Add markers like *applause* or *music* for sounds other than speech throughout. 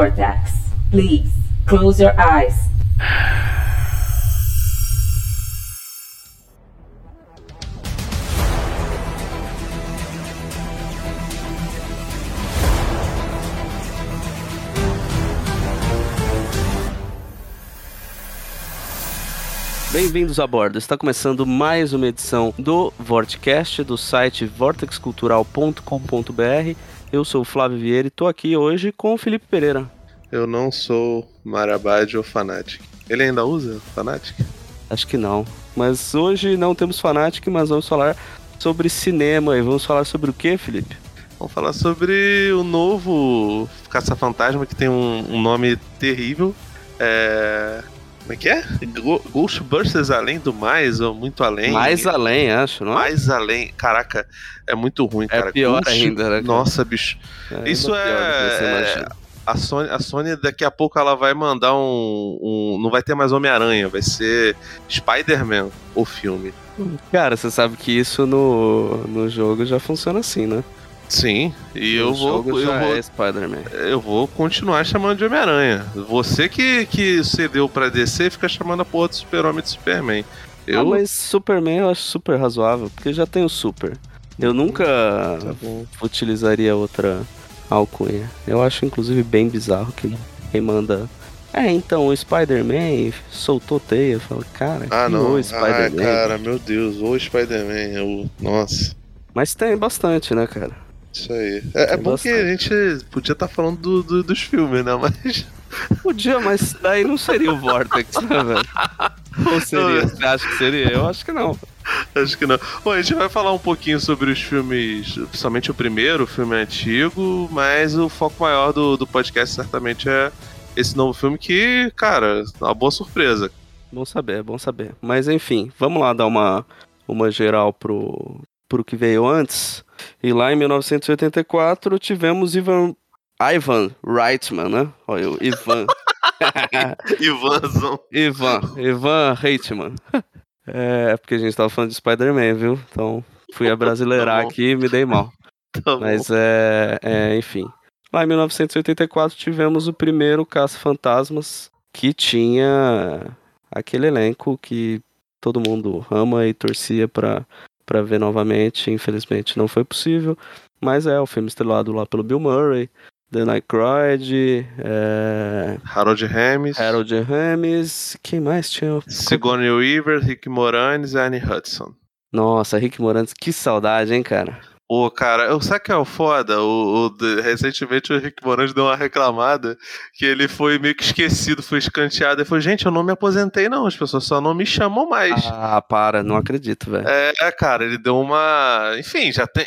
Vortex. Please close your eyes. Bem-vindos a bordo. Está começando mais uma edição do Vortecast do site vortexcultural.com.br. Eu sou o Flávio Vieira e estou aqui hoje com o Felipe Pereira. Eu não sou Marabad ou Fanatic. Ele ainda usa Fanatic? Acho que não. Mas hoje não temos Fanatic, mas vamos falar sobre cinema. E vamos falar sobre o que, Felipe? Vamos falar sobre o novo Caça-Fantasma que tem um, um nome terrível. É... Como é que é? Ghostbusters Além do Mais, ou Muito Além? Mais além, acho, não é? Mais Além. Caraca, é muito ruim, É cara. pior Ghost- ainda, né, cara? Nossa, bicho. É, Isso é-. A Sony, a Sony daqui a pouco ela vai mandar um. um- não vai ter mais Homem-Aranha, vai ser Spider-Man o filme. Cara, você sabe que isso no, no jogo já funciona assim, né? Sim, e eu vou, eu vou é Spider-Man. eu vou continuar chamando de Homem-Aranha. Você que, que cedeu pra DC fica chamando a porra do Super-Homem de Superman. Eu. Ah, mas Superman eu acho super razoável, porque já tem o Super. Eu nunca Tá utilizaria outra alcunha. Eu acho, inclusive, bem bizarro que quem manda. É, então, o Spider-Man soltou teia. Eu falo, cara, Ah, que não. o Ah, Spider-Man. cara, meu Deus, o Spider-Man. eu- Nossa, Mas tem bastante, né, cara? Isso aí. É, é bom que a gente podia estar falando do- do- dos filmes, né? Mas. *laughs* Podia, mas daí não seria o Vortex, né, velho? *laughs* Ou seria? Você acha que seria? Eu acho que não. Acho que não. Bom, a gente vai falar um pouquinho sobre os filmes, principalmente o primeiro, o filme antigo, mas o foco maior do, do podcast certamente é esse novo filme que, cara, é uma boa surpresa. Bom saber, é bom saber. Mas enfim, vamos lá dar uma, uma geral pro, pro que veio antes. E lá em 1984 tivemos Ivan, Ivan Reitman, né? Olha, o Ivan. *laughs* Ivanzão. Ivan, Ivan Reitman. *laughs* É, porque a gente tava falando de Spider-Man, viu? Então fui a *laughs* brasileirar Tá aqui e me dei mal. Tá. Mas é, é, enfim. Lá em 1984 tivemos o primeiro Caça-Fantasmas que tinha aquele elenco que todo mundo ama e torcia pra, pra ver novamente. Infelizmente não foi possível. Mas é o filme estrelado lá pelo Bill Murray, The Aykroyd, é, Harold Ramis, Harold Ramis. Quem mais tinha? Sigourney Weaver, Rick Moranis e Annie Hudson. Nossa, Rick Moranis. Que saudade, hein, cara? Pô, cara, eu, sabe o que é o foda? O, o- recentemente o Rick Moranis deu uma reclamada que ele foi meio que esquecido, foi escanteado. Ele falou, gente, eu não me aposentei não, as pessoas só não me chamam mais. Ah, para, não acredito, velho. É, cara, ele deu uma. Enfim, já tem.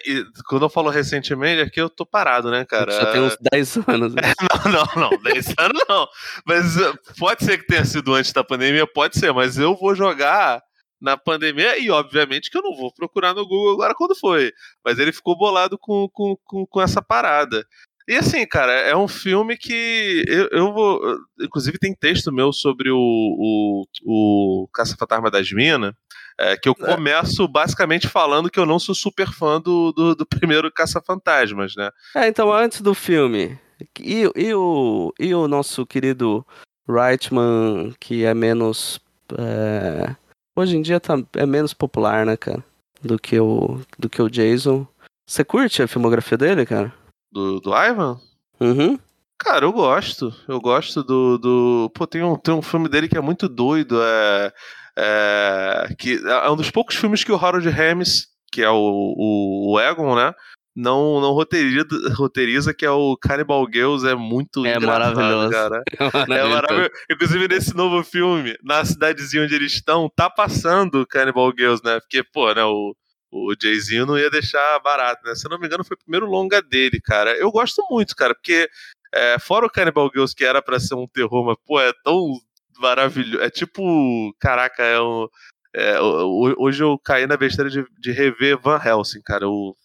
Quando eu falo recentemente, aqui eu tô parado, né, cara? Já tem uns 10 *laughs* anos. né? Não, não, não, 10 anos não. Mas uh, pode ser que tenha sido antes da pandemia, pode ser, mas eu vou jogar na pandemia e, obviamente, que eu não vou procurar no Google agora quando foi. Mas ele ficou bolado com, com, com, com essa parada. E assim, cara, é um filme que eu, eu vou. Inclusive, tem texto meu sobre o, o, o Caça-Fantasma das Minas. é, que eu É. começo basicamente falando que eu não sou super fã do, do, do primeiro Caça-Fantasmas, né? É, então, antes do filme, e, e, o, e o nosso querido Reitman, que é menos. é, hoje em dia tá, é menos popular, né, cara? Do que o, do que o Jason. Você curte a filmografia dele, cara? Do, do Ivan? Uhum. Cara, eu gosto. Eu gosto do. do... Pô, tem um, tem um filme dele que é muito doido. É, é, que é um dos poucos filmes que o Harold Ramis, que é o, o, o Egon, né? Não, não roteiriza, roteiriza, que é o Cannibal Girls. É muito É maravilhoso. cara. *laughs* É maravilhoso. Inclusive, nesse novo filme, na cidadezinha onde eles estão, tá passando Cannibal Girls, né? Porque, pô, né, o, o Jayzinho não ia deixar barato, né? Se eu não me engano, foi o primeiro longa dele, cara. Eu gosto muito, cara, porque é, fora o Cannibal Girls, que era pra ser um terror, mas, pô, é tão maravilhoso. É tipo, caraca, é um. é, ho- ho- hoje eu caí na besteira de, de rever Van Helsing, cara. Eu,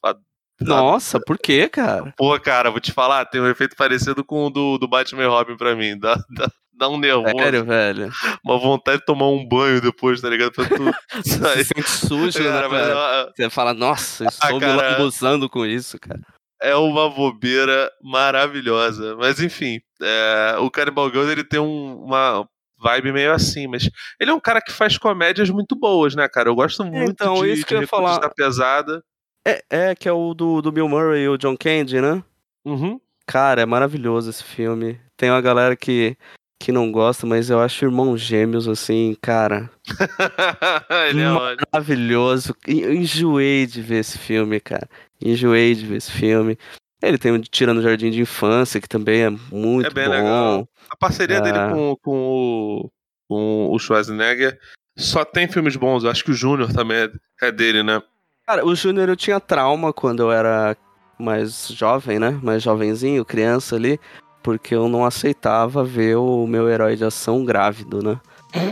Nossa, por quê, cara? Pô, cara, vou te falar, tem um efeito parecido com o do, do Batman e Robin pra mim. Dá, dá, dá um nervoso, Sério, velho. uma vontade de tomar um banho depois, tá ligado? Pra tu *laughs* Você sair. se sente sujo, Cara, né, mas, velho? ó, Você fala, nossa, eu Ah, estou me cara. lambuzando com isso, cara. é uma bobeira maravilhosa. Mas enfim, é, o Cannibal Girls ele tem um, uma vibe meio assim, mas ele é um cara que faz comédias muito boas, né, cara? Eu gosto muito Então, de, isso que de eu ia falar. da pesada. É, é, que é o do, do Bill Murray e o John Candy, né? Uhum. Cara, é maravilhoso esse filme. Tem uma galera que, que não gosta, mas eu acho irmãos gêmeos, assim, cara. *laughs* ele é ótimo. Maravilhoso. Eu enjoei de ver esse filme, cara. Enjoei de ver esse filme. Ele tem o Tira no Jardim de Infância, que também é muito É bem bom. legal. A parceria É. dele com, com, o, com o Schwarzenegger só tem filmes bons. Eu acho que o Júnior também é, é dele, né? Cara, o Júnior eu tinha trauma quando eu era mais jovem, né? Mais jovenzinho, criança ali, porque eu não aceitava ver o meu herói de ação grávido, né?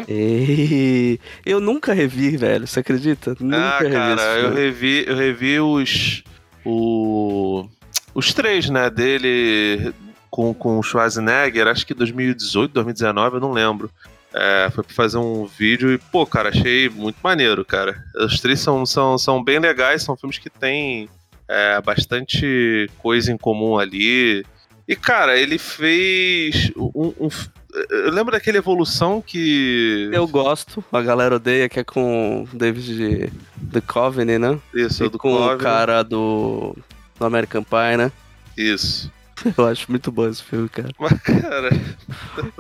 E *laughs* eu nunca revi, velho, você acredita? Nunca ah, revi cara, eu revi, eu revi os. O, os três, né? Dele com, com o Schwarzenegger, acho que 2018, 2019, eu não lembro. É, foi pra fazer um vídeo e, pô, cara, achei muito maneiro, cara. Os três são, são, são bem legais, são filmes que têm é, bastante coisa em comum ali. E, cara, ele fez um. um- eu lembro daquela evolução que. Eu gosto, a galera odeia, que é com o David The Coveney, né? Isso, E do com o cara do, do American Pie, né? Isso. Eu acho muito bom esse filme, cara. Mas, *laughs* cara.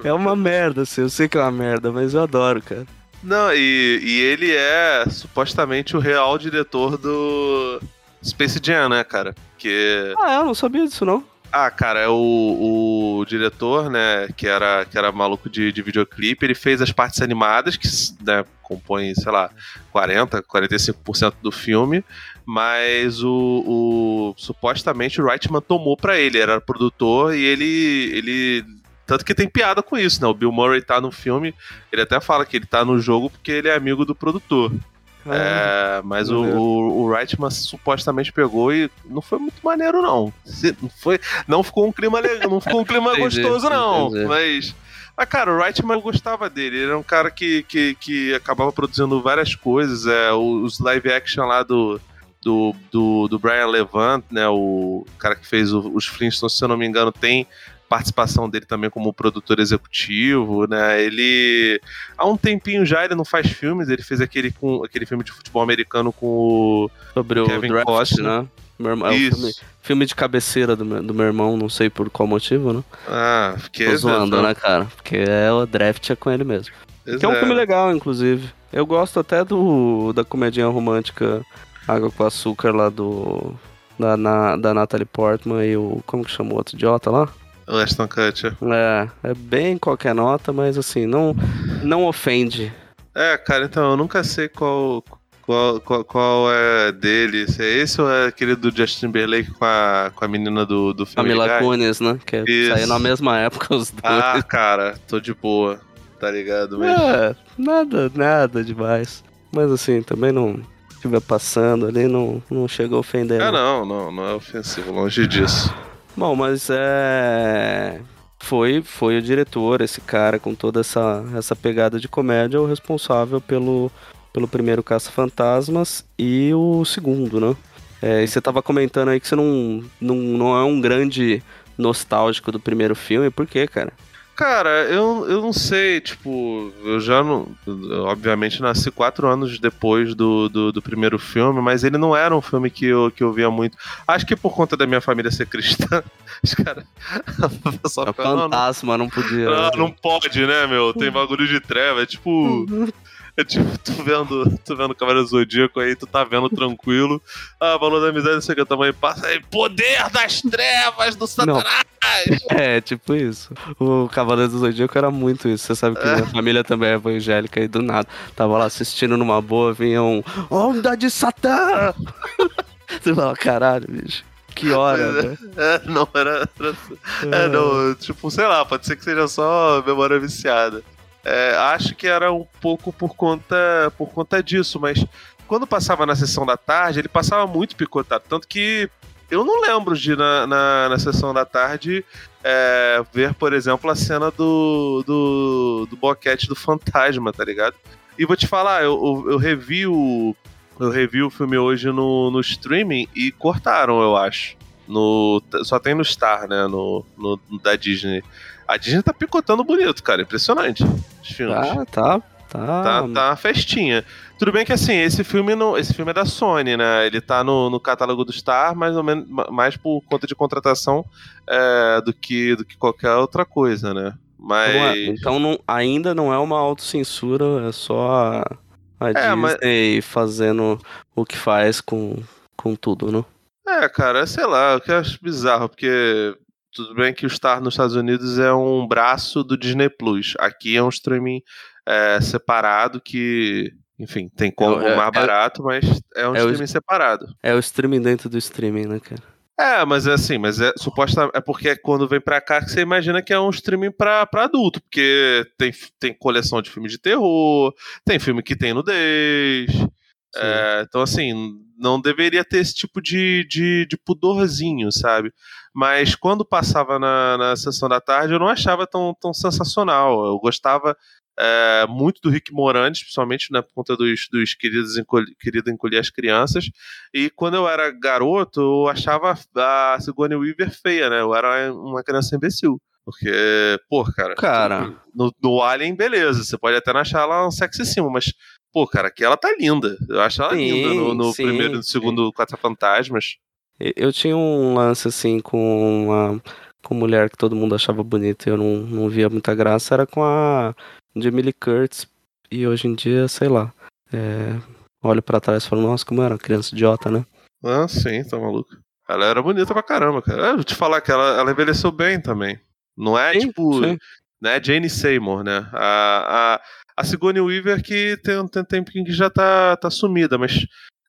É uma merda, assim, eu sei que é uma merda, mas eu adoro, cara. Não, e, e ele é supostamente o real diretor do Space Jam, né, cara? Que. Ah, eu não sabia disso, não. Ah, cara, é o, o diretor, né, que era, que era maluco de, de videoclipe, ele fez as partes animadas, que né, compõem, sei lá, 40, 45% do filme, mas o, o supostamente o Reitman tomou pra ele, era produtor e ele ele tanto que tem piada com isso, né? O Bill Murray tá no filme, ele até fala que ele tá no jogo porque ele é amigo do produtor. É, mas o, o, o Reitman supostamente pegou e não foi muito maneiro, não. Se- foi, não ficou um clima legal, não ficou um clima *laughs* Entendi, gostoso, não. entendi. Mas. Mas, cara, o Reitman eu gostava dele. Ele era um cara que, que, que acabava produzindo várias coisas. É, os live action lá do, do, do, do Brian Levant, né? O cara que fez o- os Flintstones, se eu não me engano, tem participação dele também como produtor executivo, né? Ele há um tempinho já ele não faz filmes, ele fez aquele com aquele filme de futebol americano com o Sobre o Kevin draft, Costner. né? Meu irmão, é Isso. filme, filme de cabeceira do meu, do meu irmão, não sei por qual motivo, né? Ah, fiquei Tô zoando, né, cara? Porque é o draft é com ele mesmo. Que é um filme legal, inclusive. Eu gosto até do da comedinha romântica Água com Açúcar lá do. Da, na, da Natalie Portman e o. Como que chama o outro idiota lá? O Ashton Kutcher. É, é bem qualquer nota, mas assim, não, não ofende. É, cara, então eu nunca sei qual qual, qual, qual é dele. Se é esse ou é aquele do Justin Timberlake com a, com a menina do, do filme Mila Guy? Kunis, né? Que Isso. saiu na mesma época os dois. Ah, cara, tô de boa. Tá ligado? Mas... É, nada, nada demais. Mas assim, também não. Estiver passando ali, não, não chega a ofender. Ah, não. não, não, não é ofensivo, longe disso. Bom, mas é. Foi, foi o diretor, esse cara com toda essa, essa pegada de comédia, o responsável pelo, pelo primeiro Caça-Fantasmas e o segundo, né? É, e você tava comentando aí que você não, não, não é um grande nostálgico do primeiro filme, por quê, cara? Cara, eu, eu não sei, tipo, eu já não. eu, obviamente nasci quatro anos depois do, do, do primeiro filme, mas ele não era um filme que eu, que eu via muito. Acho que por conta da minha família ser cristã, *laughs* os caras. *laughs* É fica, não, não, fantasma, não podia. não, não pode, né, meu? Tem bagulho de treva. É tipo. *laughs* É tipo, tu vendo, tu vendo Cavaleiro Zodíaco aí, tu tá vendo tranquilo. Ah, valor da amizade, não sei o que também. Passa aí, poder das trevas do Satanás! *laughs* É, tipo isso. O Cavaleiro do Zodíaco era muito isso. Você sabe que minha família também é evangélica e do nada. Tava lá assistindo numa boa, vinha um Onda de Satã! *laughs* Você fala, caralho, bicho. Que hora, né? É, não, era. era é, não, tipo, sei lá, pode ser que seja só memória viciada. É, acho que era um pouco por conta, por conta disso, mas quando passava na sessão da tarde, ele passava muito picotado. Tanto que eu não lembro de, na, na, na sessão da tarde, é, ver, por exemplo, a cena do, do, do boquete do fantasma, tá ligado? E vou te falar, eu, eu, eu revi o. Eu revi o filme hoje no, no streaming e cortaram, eu acho. no. Só tem no Star, né? No, no, da Disney. A Disney tá picotando bonito, cara. Impressionante. Os filmes. Ah, tá. Tá, Tá, tá uma festinha. Tudo bem que assim, esse filme não, esse filme é da Sony, né? Ele tá no, no catálogo do Star, mais ou menos mais por conta de contratação é, do, que, do que qualquer outra coisa, né? Mas. Não é- então não- ainda não é uma autocensura, é só a, a É, mas- Disney fazendo o que faz com, com tudo, né? É, cara, sei lá, o que eu acho bizarro, porque tudo bem que o Star nos Estados Unidos é um braço do Disney Plus. Aqui é um streaming é, separado que, enfim, tem como É, é- mais barato, mas é um é o- streaming separado. É o streaming dentro do streaming, né, cara? É, mas é assim, mas é suposta é porque quando vem pra cá que você imagina que é um streaming pra, pra adulto, porque tem, tem coleção de filme de terror, tem filme que tem nudez. é, então, assim, não deveria ter esse tipo de, de, de pudorzinho, sabe? Mas quando passava na, na sessão da tarde, eu não achava tão, tão sensacional. Eu gostava é, muito do Rick Moranis, principalmente né, por conta dos, dos queridos encolhi, querido encolher as crianças. E quando eu era garoto, eu achava a Sigourney Weaver feia, né? Eu era uma criança imbecil. Porque, pô, cara. Cara. No, no Alien, beleza. Você pode até não achar ela um sexy símbolo, mas, pô, cara, aqui ela tá linda. Eu acho ela Sim, linda no, no sim, primeiro e no sim. segundo Quatro Fantasmas. Eu tinha um lance assim com uma com mulher que todo mundo achava bonita e eu não, não via muita graça, era com a Jamie Lee Curtis. E hoje em dia, sei lá, é, olho pra trás e falo, nossa, como era criança idiota, né? Ah, sim, tá maluco. Ela era bonita pra caramba, cara. Eu vou te falar que ela, ela envelheceu bem também. Não é Sim, tipo. sim. Né, Jane Seymour, né? A, a, a Sigourney Weaver que tem, tem um tempinho que já tá, tá sumida, mas.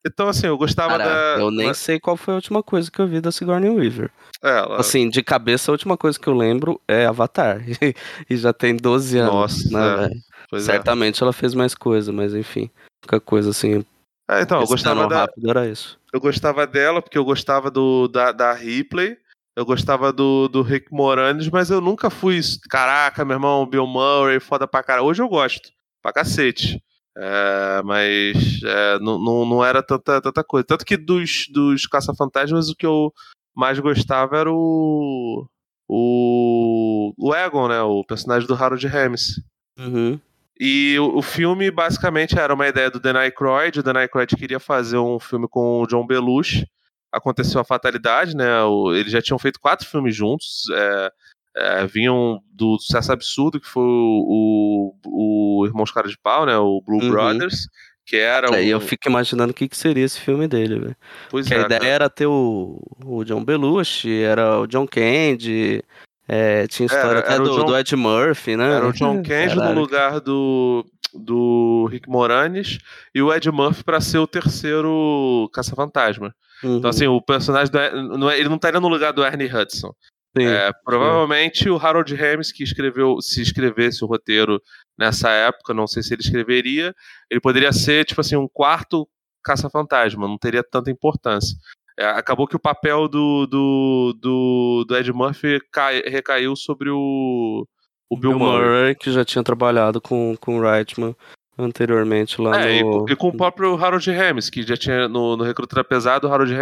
Então, assim, eu gostava Cara, da. eu nem sei qual foi a última coisa que eu vi da Sigourney Weaver. É, ela- Assim, de cabeça, a última coisa que eu lembro é Avatar. *laughs* e já tem 12 anos, Nossa, né, é. é. Certamente ela fez mais coisa, mas enfim. A única coisa assim, É, então, eu gostava, da, rápido era isso. eu gostava dela porque eu gostava do, da, da Ripley, eu gostava do, do Rick Moranis, mas eu nunca fui. Caraca, meu irmão, Bill Murray, foda pra cara. Hoje eu gosto, pra cacete. É, mas é, não, não, não era tanta, tanta coisa. Tanto que dos, dos Caça-Fantasmas, o que eu mais gostava era o. O, o Egon, né? O personagem do Harold Ramis. Uhum. E o, o filme basicamente era uma ideia do Dan Aykroyd. O Dan Aykroyd queria fazer um filme com o John Belushi. Aconteceu a fatalidade, né? O- eles já tinham feito quatro filmes juntos. é, é, vinham do sucesso absurdo, que foi o, o, o Irmãos Cara de Pau, né? O Blue Uhum. Brothers. Que era É, e eu um- fico imaginando o que, que seria esse filme dele, velho. Pois Que a é, ideia cara. era ter o, o John Belushi, era o John Candy, é, tinha história Era- até era do, John- do Ed Murphy, né? Era o John *laughs* Candy no lugar do, do Rick Moranis e o Ed Murphy pra ser o terceiro Caça-Fantasma. Uhum, Então, assim, o personagem do, não é- ele não estaria no lugar do Ernie Hudson. Sim. É, provavelmente o Harold Ramis, que escreveu, se escrevesse o roteiro nessa época, não sei se ele escreveria, ele poderia ser, tipo assim, um quarto caça-fantasma, não teria tanta importância. É, acabou que o papel do, do, do, do Ed Murphy cai- recaiu sobre o, o Bill, Bill Murray. Murray, que já tinha trabalhado com, com o Reitman anteriormente lá É, e, no... com- e com o próprio Harold Ramis, que já tinha no, no Recruta Pesado, o Harold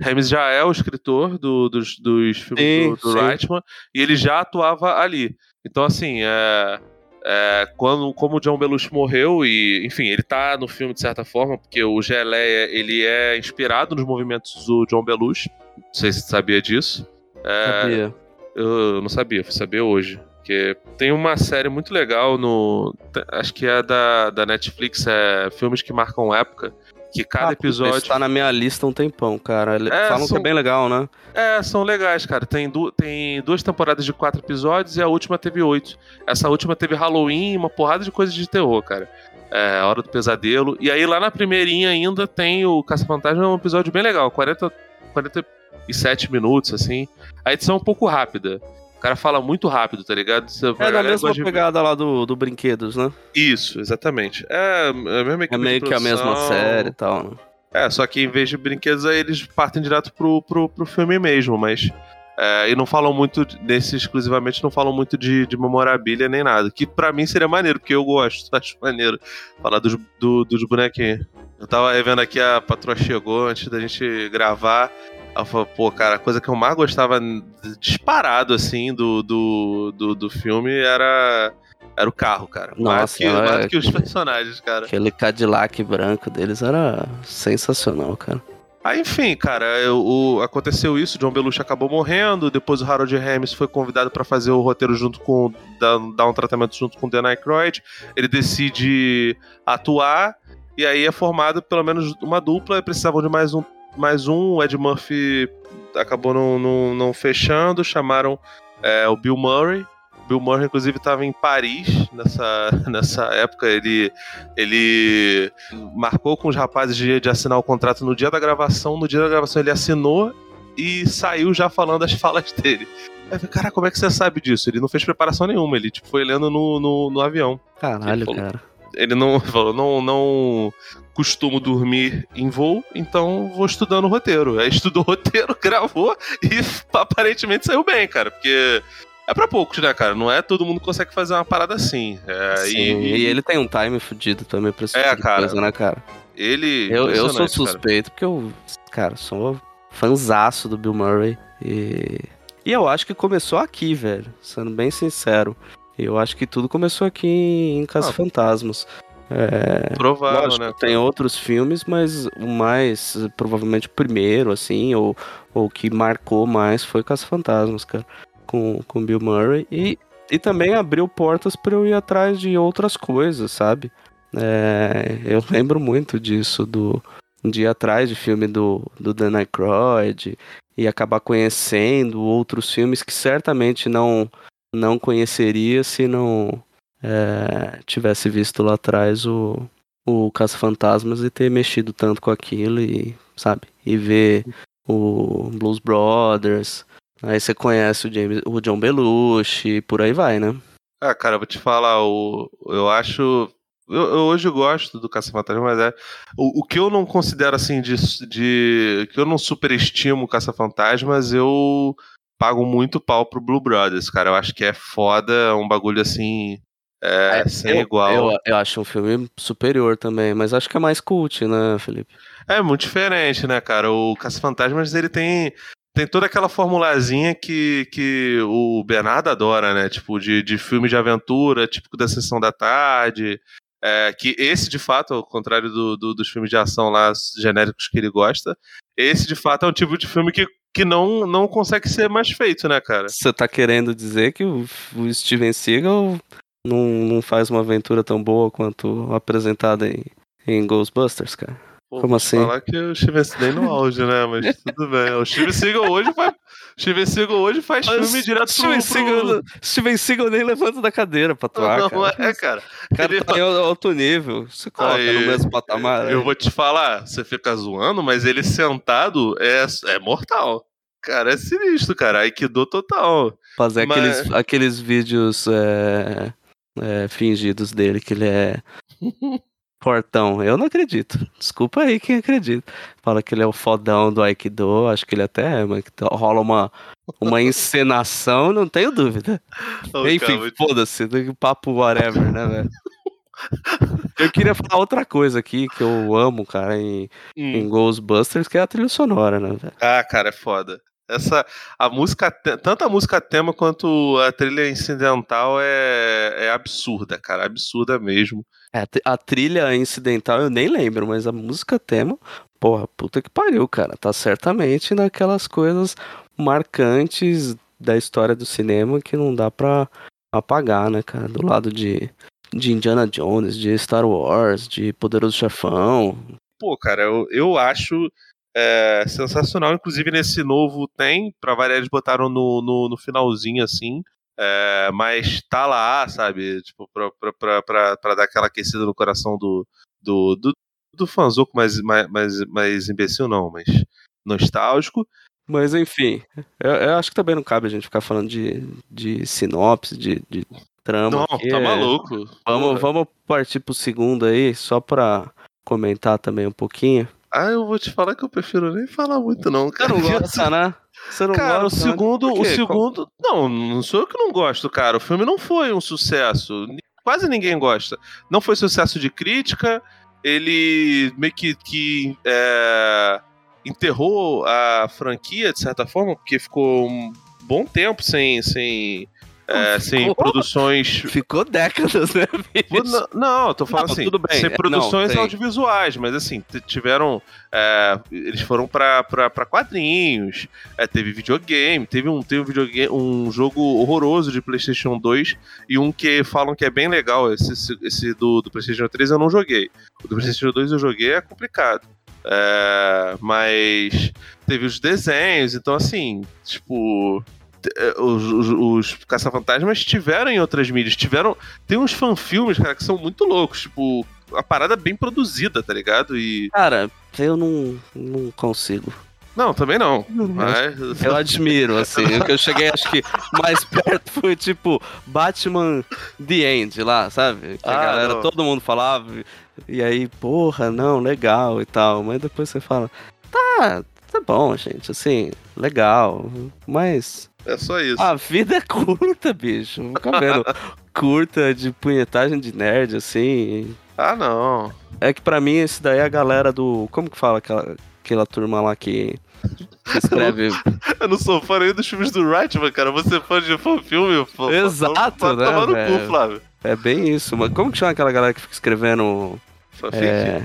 Ramis já é o escritor do- dos, dos filmes Sim, do, do. Reitman, e ele já atuava ali. Então, assim, é, é, quando, como o John Belushi morreu, e enfim, ele tá no filme de certa forma, porque o Geleia, ele é inspirado nos movimentos do John Belushi, não sei se você sabia disso. É, Sabia. eu não sabia, fui saber hoje. Porque tem uma série muito legal no. Acho que é da, da Netflix, é Filmes que Marcam Época. Que cada Ah, episódio. Isso tá na minha lista um tempão, cara. É, Falam que são- é bem legal, né? É, são legais, cara. Tem, du... tem duas temporadas de quatro episódios e a última teve oito. Essa última teve Halloween e uma porrada de coisas de terror, cara. É, Hora do Pesadelo. E aí lá na primeirinha ainda tem o Caça-Fantasma, é um episódio bem legal. 40, 47 minutos, assim. A edição é um pouco rápida. O cara fala muito rápido, tá ligado? Você- É da mesma de- pegada lá do, do Brinquedos, né? Isso, exatamente. É, é a mesma É meio que a mesma série e tal, né? É, só que em vez de brinquedos, aí eles partem direto pro, pro, pro filme mesmo, mas. é, e não falam muito, nesse exclusivamente, não falam muito de, de memorabilia nem nada. Que pra mim seria maneiro, porque eu gosto, *laughs* acho maneiro falar dos, do- dos bonequinhos. Eu tava vendo aqui, a patroa chegou antes da gente gravar. Pô, cara, a coisa que eu mais gostava disparado, assim, do, do, do, do filme era, era o carro, cara. mais Nossa, que, é, mais do que os personagens, cara. Aquele Cadillac branco deles era sensacional, cara. Aí, enfim, cara, eu- o- aconteceu isso, John Belushi acabou morrendo, depois o Harold Ramis foi convidado pra fazer o roteiro junto com, dar, dar um tratamento junto com o Dan Aykroyd, ele decide atuar, e aí é formado pelo menos uma dupla, precisavam de mais um, mais um o Ed Murphy acabou não, não, não fechando, chamaram é, o Bill Murray, Bill Murray, inclusive, estava em Paris nessa, *laughs* nessa época. Ele, ele marcou com os rapazes de, de assinar o contrato no dia da gravação. No dia da gravação, ele assinou e saiu já falando as *laughs* falas dele. Aí eu falei, cara, como é que você sabe disso? Ele não fez preparação nenhuma, ele tipo, foi lendo no, no, no avião. Caralho, cara. Ele não *laughs* falou, não, não costumo dormir em voo, então vou estudando o roteiro. Aí estudou o roteiro, *laughs* gravou e aparentemente saiu bem, cara, porque é pra poucos, né, cara? Não é todo mundo que consegue fazer uma parada assim. É, Sim, e, e, ele tem um time fudido também pra esse É, tipo cara. coisa, né, cara? ele. Eu, eu sou impressionante, cara. suspeito porque eu, cara, sou fanzaço do Bill Murray. E, e eu acho que começou aqui, velho. Sendo bem sincero. Eu acho que tudo começou aqui em Caça Ah. Fantasmas. É, Provável, lógico, né? tem outros filmes, mas o mais, provavelmente o primeiro, assim, ou o que marcou mais foi Caça Fantasmas, cara. Com, com Bill Murray. E, e também abriu portas pra eu ir atrás de outras coisas, sabe? É, eu *laughs* lembro muito disso, do, de ir atrás de filme do, do Dan Aykroyd e acabar conhecendo outros filmes que certamente não, não conheceria se não é, tivesse visto lá atrás o, o Caça-Fantasmas e ter mexido tanto com aquilo e, sabe, e ver o Blues Brothers, aí você conhece o, James, o John Belushi por aí vai, né? Ah, cara, vou te falar, o, eu acho. Eu, eu hoje gosto do Caça-Fantasma, mas é. O, o que eu não considero assim de. de que eu não superestimo o Caça-Fantasmas, eu pago muito pau pro Blue Brothers, cara. Eu acho que é foda, é um bagulho assim. É, sem eu, igual. Eu, eu acho um filme superior também, mas acho que é mais cult, né, Felipe? É muito diferente, né, cara? O Caça-Fantasmas, ele tem, tem toda aquela formulazinha que, que o Bernardo adora, né? Tipo, de, de filme de aventura, típico da Sessão da Tarde. É, que esse, de fato, ao contrário do, do- dos filmes de ação lá genéricos que ele gosta, esse, de fato, é um tipo de filme que, que não, não consegue ser mais feito, né, cara? Você tá querendo dizer que o, o Steven Seagal não, não faz uma aventura tão boa quanto apresentada em, em Ghostbusters, cara? Pô, Como assim? falar que o Steven Seagal no auge, né? Mas tudo bem. O Steven Seagal hoje faz, Steven Seagal hoje faz filme direto. Steven, pro... Seagal, Steven Seagal nem levanta da cadeira pra atuar, Não, cara. é, cara. Cara Ele- tá em alto nível. Você coloca Aí, no mesmo patamar. Eu né? vou te falar, você fica zoando, mas ele sentado é, é mortal. Cara, é sinistro, cara. Aikido total. Fazer mas- aqueles, aqueles vídeos é, é, fingidos dele, que ele é *laughs* fortão. Eu não acredito. Desculpa aí quem acredita. Fala que ele é o fodão do Aikido, acho que ele até é, mas rola uma, uma encenação, não tenho dúvida. Ô, Enfim, foda-se, papo whatever, né, velho? Eu queria falar outra coisa aqui que eu amo, cara, em, em Hum. Ghostbusters, que é a trilha sonora, né, velho? Ah, cara, é foda. Essa, a música, tanto a música tema quanto a trilha incidental é, é absurda, cara, absurda mesmo. É, a tri- a trilha incidental eu nem lembro, mas a música tema, porra, puta que pariu, cara. Tá certamente naquelas coisas marcantes da história do cinema que não dá pra apagar, né, cara? Do lado de, de Indiana Jones, de Star Wars, de Poderoso Chefão. Pô, cara, eu, eu acho é, sensacional. Inclusive, nesse novo tem, pra variar, eles botaram no, no, no finalzinho assim. É, mas tá lá, sabe? Tipo, pra, pra, pra, pra, dar aquela aquecida no coração do, do, do, do fanzoco mais, mais, mais, mais imbecil, não, mas nostálgico. Mas enfim, eu, eu acho que também não cabe a gente ficar falando de, de sinopse, de, de trama. Não, tá é- maluco. Vamos, vamos partir pro segundo aí, só pra comentar também um pouquinho. Ah, eu vou te falar que eu prefiro nem falar muito, não, cara. *laughs* não gosta, né? Você não Cara, o gosta, né? segundo, o segundo, não, não sou eu que não gosto, cara. O filme não foi um sucesso. Quase ninguém gosta. Não foi sucesso de crítica. Ele meio que, que é, enterrou a franquia, de certa forma, porque ficou um bom tempo sem, sem é, sem Ficou- produções. Ficou décadas, né? Não, não, eu tô falando Não, assim, tudo bem, sem é, produções não, audiovisuais, mas assim, tiveram. é, eles foram pra, pra, pra quadrinhos, é, teve videogame, teve um, teve um videogame, um jogo horroroso de PlayStation 2 e um que falam que é bem legal. Esse, esse, esse do, do PlayStation 3 eu não joguei. O do PlayStation 2 eu joguei, é complicado. É, mas teve os desenhos, então assim, tipo. É, Os, os, os Caça-Fantasmas tiveram em outras mídias, tiveram. Tem uns fanfilmes, cara, que são muito loucos, tipo, a parada bem produzida, tá ligado? E. Cara, eu não, não consigo. Não, também não. Mas. Eu admiro, assim. O que eu cheguei, acho que mais perto foi tipo Batman The End lá, sabe? Que a Ah, galera, não. todo mundo falava. E aí, porra, não, legal e tal. Mas depois você fala, tá, tá bom, gente, assim, legal. Mas É só isso. a vida é curta, bicho. Fica vendo *laughs* curta de punhetagem de nerd, assim. Ah, não. É que pra mim esse daí é a galera do. Como que fala aquela, aquela turma lá que, que escreve. *laughs* Eu não sou fã nem dos filmes do Reitman, cara. Você é fã de fã filme? Pô, Exato, pô, né, Tomar no cu, Flávio. É bem isso, mas como que chama aquela galera que fica escrevendo. Fanfic. É,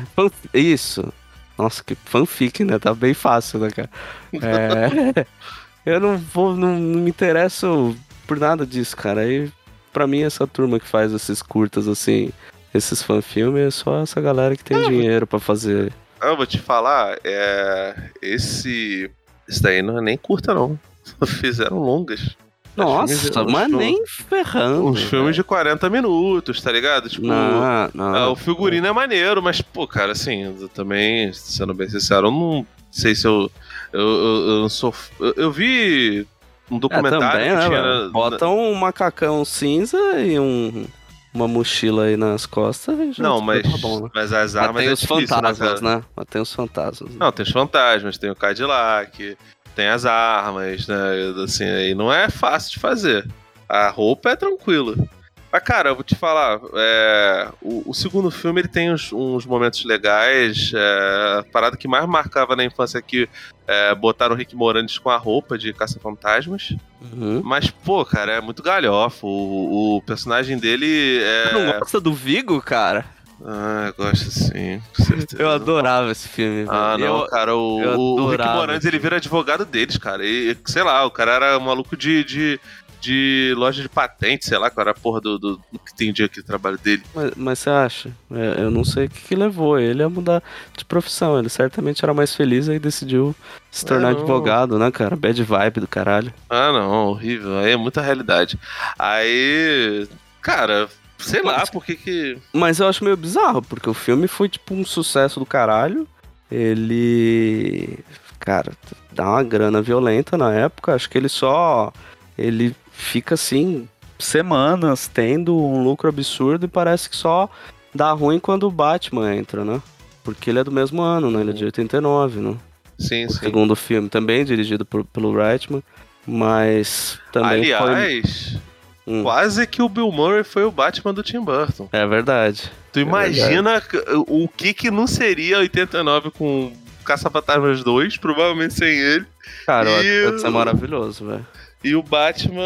Isso. Nossa, que fanfic, né? Tá bem fácil, né, cara? É, *laughs* eu não vou, não, não me interesso por nada disso, cara. Aí, pra mim, essa turma que faz esses curtas assim, esses fanfilmes, é só essa galera que tem dinheiro pra fazer. Ah, eu vou te falar, é. Esse. Esse daí não é nem curta, não. *laughs* Fizeram longas. Nossa, filmes- mas uns nem ferrando. Uns filmes de 40 minutos, tá ligado? Tipo. Não, não. ah, o figurino é maneiro, mas, pô, cara, assim, também, sendo bem sincero, eu não sei se eu. Eu, eu, eu sou. Eu, eu vi um É, documentário também, que né, tinha. Bota um macacão cinza e um, uma mochila aí nas costas e Não, mas, tá bom, né? mas as Mas armas tem é os difícil, fantasmas, né? né? Mas tem os fantasmas. né? Não, tem os fantasmas, tem o Cadillac, tem as armas, né? Assim, aí não é fácil de fazer. A roupa é tranquila. Mas, cara, eu vou te falar, é, o, o segundo filme ele tem uns, uns momentos legais. é, a parada que mais marcava na infância é que é, botaram o Rick Moranis com a roupa de Caça-Fantasmas. Uhum. Mas, pô, cara, é muito galhofo. O, o personagem dele Você não é. gosta do Vigo, cara? Ah, eu gosto sim, com certeza. Eu adorava esse filme. Ah, velho. não, Eu- cara, o, o Rick Moranis, ele vira advogado deles, cara. E, sei lá, o cara era maluco de, de, de loja de patente, sei lá, qual era a porra do, do, do que tem dia aqui o trabalho dele. Mas, mas você acha? É, eu não sei o que, que levou ele a mudar de profissão. Ele certamente era mais feliz e decidiu se tornar É, não. advogado, né, cara? Bad vibe do caralho. Ah, não, horrível. Aí é muita realidade. Aí, cara, sei lá por que que... Mas eu acho meio bizarro, porque o filme foi tipo um sucesso do caralho. Ele. Cara, dá uma grana violenta na época. Acho que ele só. Ele fica assim, semanas tendo um lucro absurdo e parece que só dá ruim quando o Batman entra, né? Porque ele é do mesmo ano, né? Ele é de 89, né? Sim, O sim. segundo filme também dirigido por- pelo Reitman. Mas também foi. Aliás, Hum. quase que o Bill Murray foi o Batman do Tim Burton. É verdade. Tu imagina o que que não seria 89 com Caça-Fantasmas 2, provavelmente sem ele. Cara, E deve ser o- maravilhoso, velho. E o Batman,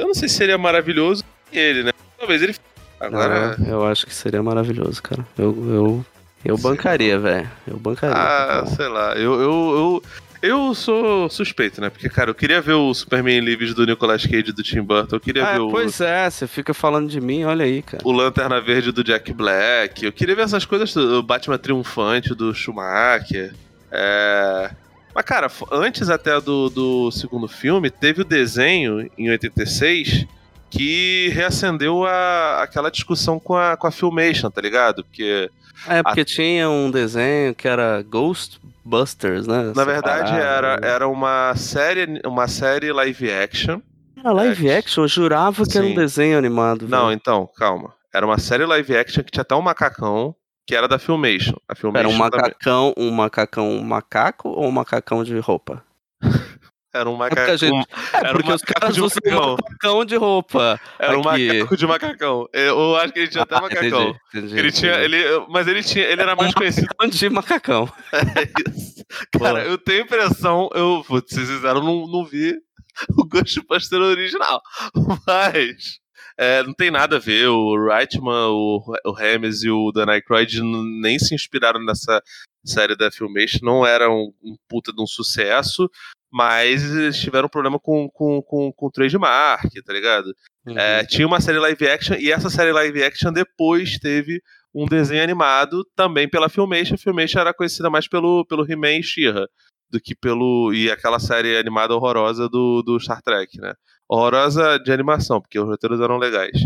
eu não sei se seria maravilhoso ele, né? Talvez ele. Agora. Ah, eu acho que seria maravilhoso, cara. Eu, eu, eu bancaria, velho. Eu bancaria. Ah, cara. sei lá. Eu, eu, eu, eu sou suspeito, né? Porque, cara, eu queria ver o Superman Lives do Nicolas Cage e do Tim Burton. Eu queria Ah, ver o, pois é, você fica falando de mim, olha aí, cara. o Lanterna Verde do Jack Black. Eu queria ver essas coisas, o Batman Triunfante do Schumacher. É. Mas, cara, antes até do, do segundo filme, teve o desenho, em 86, que reacendeu a, aquela discussão com a, com a Filmation, tá ligado? Porque, É, porque tinha um desenho que era Ghostbusters, né? na verdade, era, era uma série, uma série live action. Era live action, eu jurava que era um Sim. desenho animado. Não, então, calma. Era uma série live action que tinha até um macacão, que era da Filmation. A Filmation Era um também- macacão, um macacão um macaco ou um macacão de roupa? *laughs* Era um É porque, macaco. a gente- um- é era um porque os macaco caras de macacão. macacão de roupa. Era um aqui. macaco de macacão. Eu acho que ele tinha até Ah, macacão. entendi, entendi, Ele tinha. entendi. Ele, mas ele tinha. Ele era mais Um conhecido. macacão *laughs* de macacão. É isso. Cara, Boa. eu tenho a impressão. Eu, putz, vocês fizeram, eu não, não vi o Ghostbuster original. *laughs* Mas. É, não tem nada a ver. O Reitman, o, o e o Dan Aykroyd nem se inspiraram nessa série da Filmation. Não era um, um puta de um sucesso. Mas eles tiveram problema com, com, com, com o trademark, tá ligado? Uhum. É, tinha uma série live action e essa série live action depois teve um desenho animado também pela Filmation. A Filmation era conhecida mais pelo, pelo He-Man e She-Ra do que pelo. e aquela série animada horrorosa do, do Star Trek, né? Horrorosa de animação, porque os roteiros eram legais,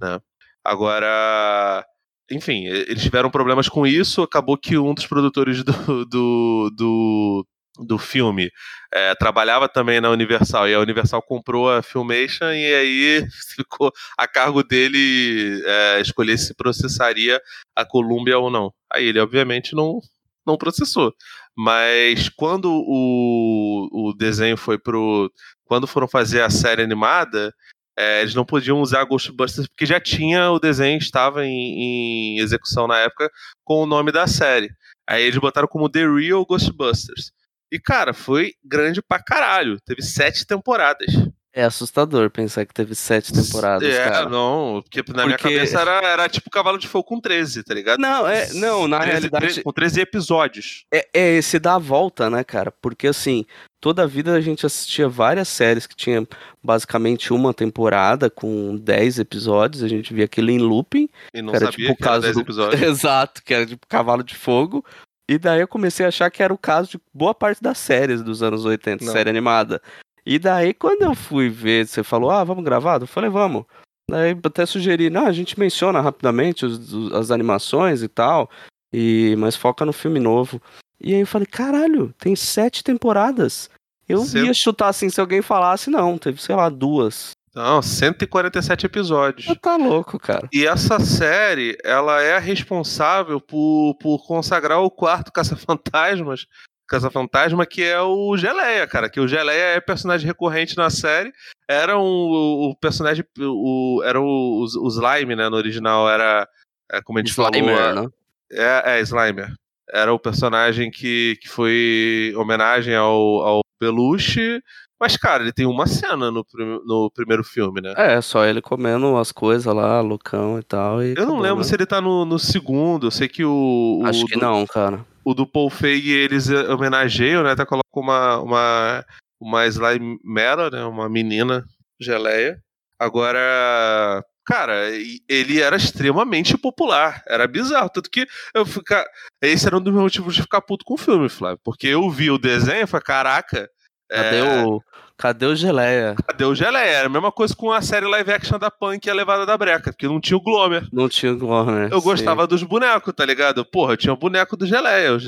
né? Agora. Enfim, eles tiveram problemas com isso. Acabou que um dos produtores do, do, do, do filme é, trabalhava também na Universal e a Universal comprou a Filmation e aí *laughs* ficou a cargo dele é, escolher se processaria a Columbia ou não. Aí ele obviamente não, não processou. Mas quando o, o desenho foi pro. Quando foram fazer a série animada, é, eles não podiam usar Ghostbusters porque já tinha o desenho, estava em, em execução na época com o nome da série. Aí eles botaram como The Real Ghostbusters. E, cara, foi grande pra caralho. Teve sete temporadas. É assustador pensar que teve sete temporadas, é, cara. não, porque na minha Porque- cabeça era, era tipo Cavalo de Fogo com 13, tá ligado? Não, é, não, na 13, realidade 13 com 13 episódios. é, é esse dar a volta, né, cara? Porque assim, toda a vida a gente assistia várias séries que tinha basicamente uma temporada com 10 episódios, a gente via aquilo em looping. E não Era sabia tipo o que era caso 10 do- episódios. *laughs* Exato, que era tipo Cavalo de Fogo. E daí eu comecei a achar que era o caso de boa parte das séries dos anos 80, Não. série animada. E daí quando eu fui ver, você falou, ah, vamos gravar? Eu falei, vamos. Daí até sugeri, não, a gente menciona rapidamente os- os- as animações e tal, e mas foca no filme novo. E aí eu falei, caralho, tem sete temporadas. Eu Cento- ia chutar assim se alguém falasse, não, teve, sei lá, duas. Não, 147 episódios. Você tá louco, cara. E essa série, ela é a responsável por, por consagrar o quarto *laughs* Caça-Fantasmas. Caça-Fantasma, que é o Geleia, cara. Que o Geleia é personagem recorrente na série. Era um, o, o personagem. O, era o, o, o Slime, né? No original era. É, como a gente Slimer, falou. né? É, é, Slimer. Era o personagem que, que foi homenagem ao, ao Belushi. Mas, cara, ele tem uma cena no, prim- no primeiro filme, né? É, só ele comendo as coisas lá, loucão e tal. E Eu não acabou, lembro né? se ele tá no, no segundo. Eu sei que o. o Acho que do, não, cara. O do Paul Feig eles eh, homenageiam, né? Até colocam uma, uma, uma Slime Mera, né? Uma menina geleia. Agora. Cara, ele era extremamente popular. Era bizarro. Tanto que eu ficar. Esse era um dos meus motivos de ficar puto com o filme, Flávio. Porque eu vi o desenho e falei, caraca. Cadê é, o. Cadê o Geleia? Cadê o Geleia? Era a mesma coisa com a série live action da Punk e a Levada da Breca, porque não tinha o Glomer. Não tinha o Glomer. Eu sim. gostava dos bonecos, tá ligado? Porra, eu tinha o boneco do Geleia. eu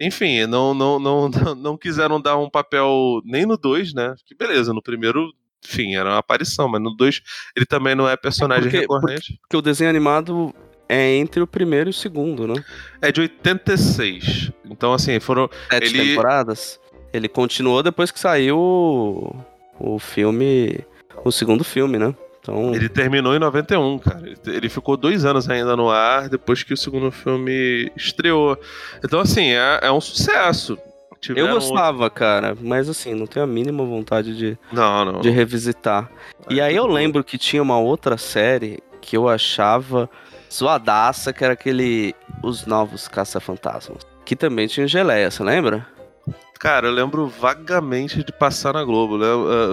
Enfim, não, não, não, não, *laughs* não quiseram dar um papel nem no 2, né? Que beleza, no primeiro, enfim, era uma aparição, mas no 2 ele também não é personagem porque- recorrente. Porque o desenho animado é entre o primeiro e o segundo, né? É de 86. Então, assim, foram. Sete Ele- temporadas. Ele continuou depois que saiu o, o filme. O segundo filme, né? Então. Ele terminou em 91, cara. Ele- Ele ficou dois anos ainda no ar depois que o segundo filme estreou. Então, assim, é, é um sucesso. Eu Tiveram gostava, cara, mas assim, não tenho a mínima vontade de, Não, não. de revisitar. E aí eu lembro que tinha uma outra série que eu achava zoadaça, que era aquele Os Novos Caça-Fantasmas. Que também tinha geleia, você lembra? Cara, eu lembro vagamente de passar na Globo, né?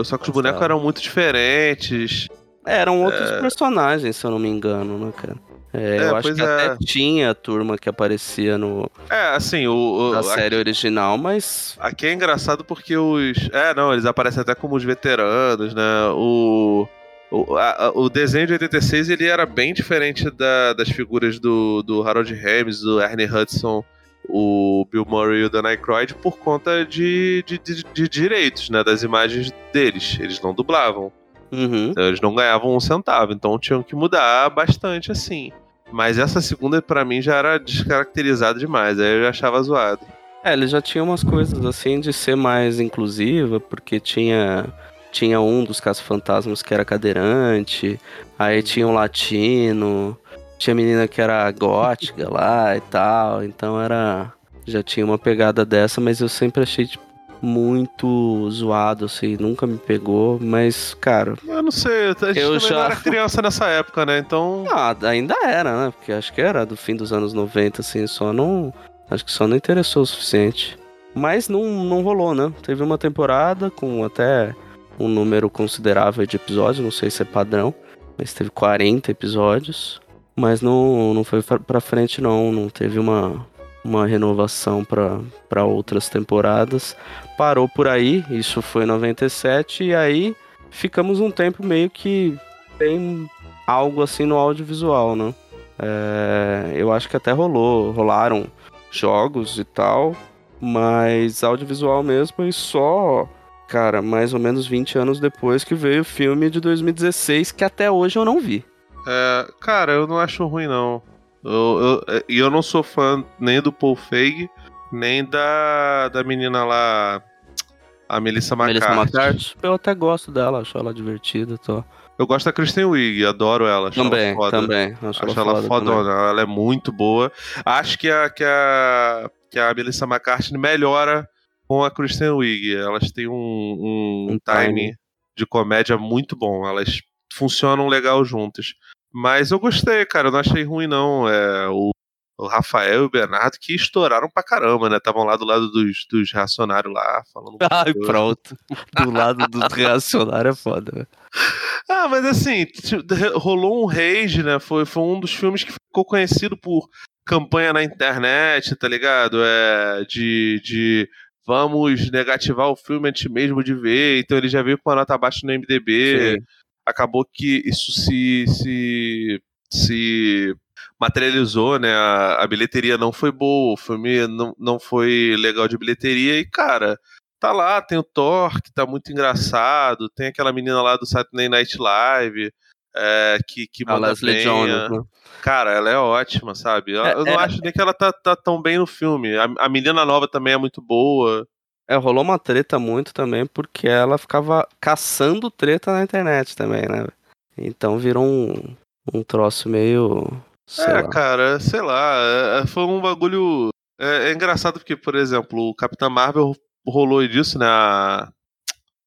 Só que os bonecos eram muito diferentes. É, Eram outros personagens, se eu não me engano, né, cara? É, É, eu acho pois que é. até tinha a turma que aparecia no, É, assim, o. o na série original, mas. Aqui é engraçado porque os. É, não, eles aparecem até como os veteranos, né? O. O, a- o desenho de 86 ele era bem diferente da- das figuras do, do Harold Ramis, do Ernie Hudson, o Bill Murray e o Dan Aykroyd por conta de, de, de- de direitos, né? Das imagens deles. Eles não dublavam. Uhum. Então, eles não ganhavam um centavo, então tinham que mudar bastante assim. Mas essa segunda, pra mim, já era descaracterizada demais, aí eu já achava zoado. É, ele já tinha umas coisas assim de ser mais inclusiva, porque tinha tinha um dos caça-fantasmas que era cadeirante, aí tinha um latino, tinha menina que era gótica lá e tal, então era já tinha uma pegada dessa, mas eu sempre achei tipo, muito zoado, assim, nunca me pegou, mas, cara. Eu não sei, a gente Eu já- era criança nessa época, né? Então. Ah, ainda era, né? Porque acho que era do fim dos anos 90, assim, só não. Acho que só não interessou o suficiente. Mas não, não rolou, né? Teve uma temporada com até um número considerável de episódios, não sei se é padrão, mas teve 40 episódios. Mas não, não foi pra- frente, não. Não teve uma, uma renovação pra outras temporadas. Parou por aí, isso foi em 97, e aí ficamos um tempo meio que sem algo assim no audiovisual, né? É, eu acho que até rolou, rolaram jogos e tal, mas audiovisual mesmo e só, cara, mais ou menos 20 anos depois que veio o filme de 2016 que até hoje eu não vi. É, cara, eu não acho ruim, não. Eu, eu, e eu não sou fã nem do Paul Feig, nem da, da menina lá, a Melissa McCarthy. Melissa McCarthy, eu até gosto dela, acho ela divertida, tô. Eu gosto da Kristen Wiig, adoro ela. Acho Também, ela foda. também, acho, Acho ela ela fodona, também. ela é muito boa. Acho que a, que a, que a Melissa McCarthy melhora com a Kristen Wiig. Elas têm um, um, Um time de comédia muito bom. Elas funcionam legal juntas. Mas eu gostei, cara. Eu não achei ruim, não. É, o, o Rafael e o Bernardo que estouraram pra caramba, né? Estavam lá do lado dos, dos reacionários lá, falando. *laughs* Ai, pronto. Do lado do *laughs* reacionário é foda, velho. Ah, mas assim, rolou um rage, né? Foi, foi um dos filmes que ficou conhecido por campanha na internet, tá ligado? É, de, de vamos negativar o filme antes mesmo de ver. Então ele já veio com uma nota baixa no MDB. Sim. Acabou que isso se, se, se materializou, né? A, a bilheteria não foi boa, o filme não, não foi legal de bilheteria. E, cara, tá lá, tem o Thor, que tá muito engraçado, tem aquela menina lá do Saturday Night Live, é, que, que A manda Leslie. Jones, né? Cara, ela é ótima, sabe? Eu, É, eu não é- acho nem que ela tá, tá tão bem no filme. A, a menina nova também é muito boa. É, rolou uma treta muito também, porque ela ficava caçando treta na internet também, né? Então virou um, um troço meio. Sei é, lá. cara, sei lá. é- é- foi um bagulho. É, é engraçado porque, por exemplo, o Capitã Marvel rolou disso, né? A...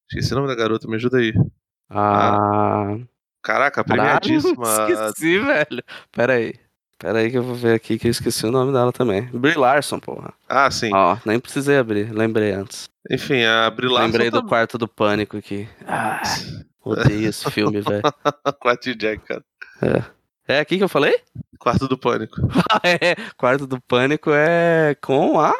Esqueci o nome da garota, me ajuda aí. Ah. Caraca, Caralho, premiadíssima. *laughs* esqueci, velho. Pera aí. Pera aí que eu vou ver aqui que eu esqueci o nome dela também. Brie Larson, porra. Ah, sim. Ó, nem precisei abrir, lembrei antes. Enfim, a Brie Larson lembrei do tá- quarto do pânico aqui. Ah, odeio esse filme, *laughs* velho. Quarto Jack, cara. É aqui que eu falei? Quarto do Pânico. *laughs* Ah, é. Quarto do pânico é com a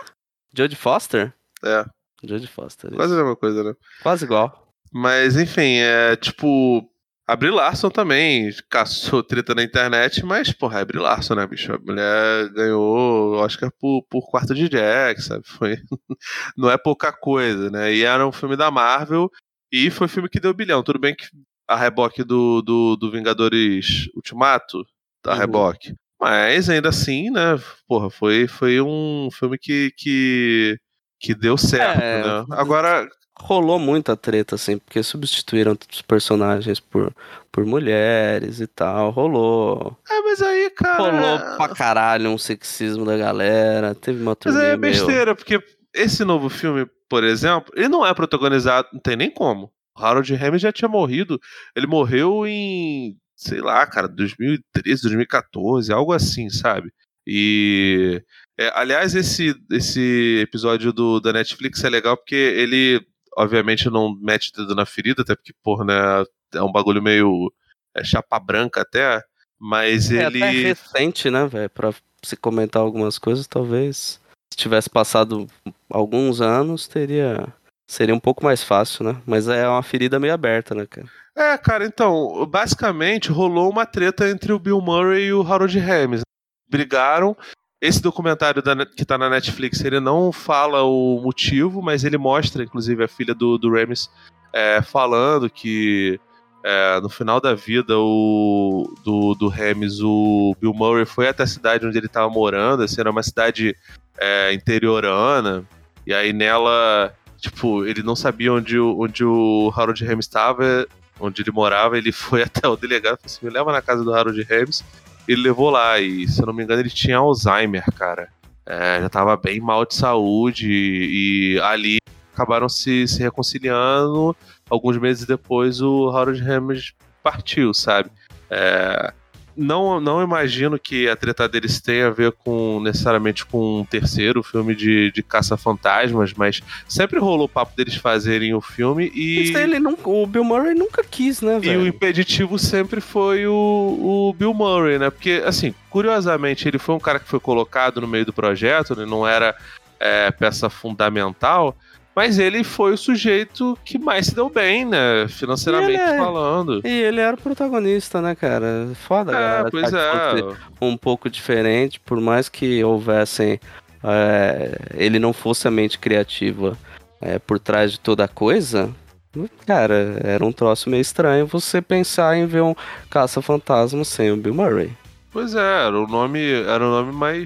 Jodie Foster. É, Jodie Foster. isso. quase a mesma coisa, né? Quase igual. Mas, enfim, é tipo. A Brie Larson também caçou treta na internet, mas, porra, é Brie Larson, né, bicho? A mulher ganhou Oscar por, por quarto de Jack, sabe? Foi... *laughs* Não é pouca coisa, né? E era um filme da Marvel e foi um filme que deu bilhão. Tudo bem que a reboque do, do, do Vingadores Ultimato, da Uhum. reboque. Mas ainda assim, né? Porra, foi, foi um filme que, que, que deu certo, É. né? Agora, Rolou muita treta, assim, porque substituíram os personagens por, por mulheres e tal. Rolou. é, mas aí, cara. Rolou pra caralho um sexismo da galera. Teve uma Mas aí é besteira, porque esse novo filme, por exemplo, ele não é protagonizado, não tem nem como. Harold Ramis já tinha morrido. Ele morreu em, sei lá, cara, 2013, 2014, algo assim, sabe? E. é, aliás, esse, esse episódio do, da Netflix é legal porque ele, obviamente, não mete o dedo na ferida, até porque, porra, né, é um bagulho meio é, chapa branca até. Mas É ele. até recente, né, velho? Pra se comentar algumas coisas, talvez. Se tivesse passado alguns anos, teria. Seria um pouco mais fácil, né? Mas é uma ferida meio aberta, né, cara? É, cara, então, basicamente rolou uma treta entre o Bill Murray e o Harold Ramis. Brigaram. Esse documentário da que tá na Netflix, ele não fala o motivo, mas ele mostra, inclusive, a filha do, do Ramis é, falando que é, no final da vida o, do, do Ramis, o Bill Murray foi até a cidade onde ele tava morando, assim, era uma cidade é, interiorana, E aí nela, tipo, ele não sabia onde, o- onde o Harold Ramis estava, onde ele morava, ele foi *laughs* até o delegado e falou assim: me leva na casa do Harold Ramis. Ele levou lá, e se eu não me engano, ele tinha Alzheimer, cara. É, já tava bem mal de saúde, e, e ali acabaram se, se reconciliando. Alguns meses depois, o Harold Ramis partiu, sabe? É, não, não imagino que a treta deles tenha a ver com necessariamente com um terceiro filme de, de caça-fantasmas, mas sempre rolou o papo deles fazerem o filme e. Isso ele nunca, o Bill Murray nunca quis, né, E o velho? impeditivo sempre foi o, o Bill Murray, né? Porque, assim, curiosamente, ele foi um cara que foi colocado no meio do projeto, ele não era é, peça fundamental, mas ele foi o sujeito que mais se deu bem, né? Financeiramente E é- falando. E ele era o protagonista, né, cara? Foda, É, galera. pois que é. Um pouco diferente, por mais que houvessem. é, ele não fosse a mente criativa é, por trás de toda a coisa. Cara, era um troço meio estranho você pensar em ver um caça-fantasma sem o Bill Murray. Pois é, era o nome, era o nome mais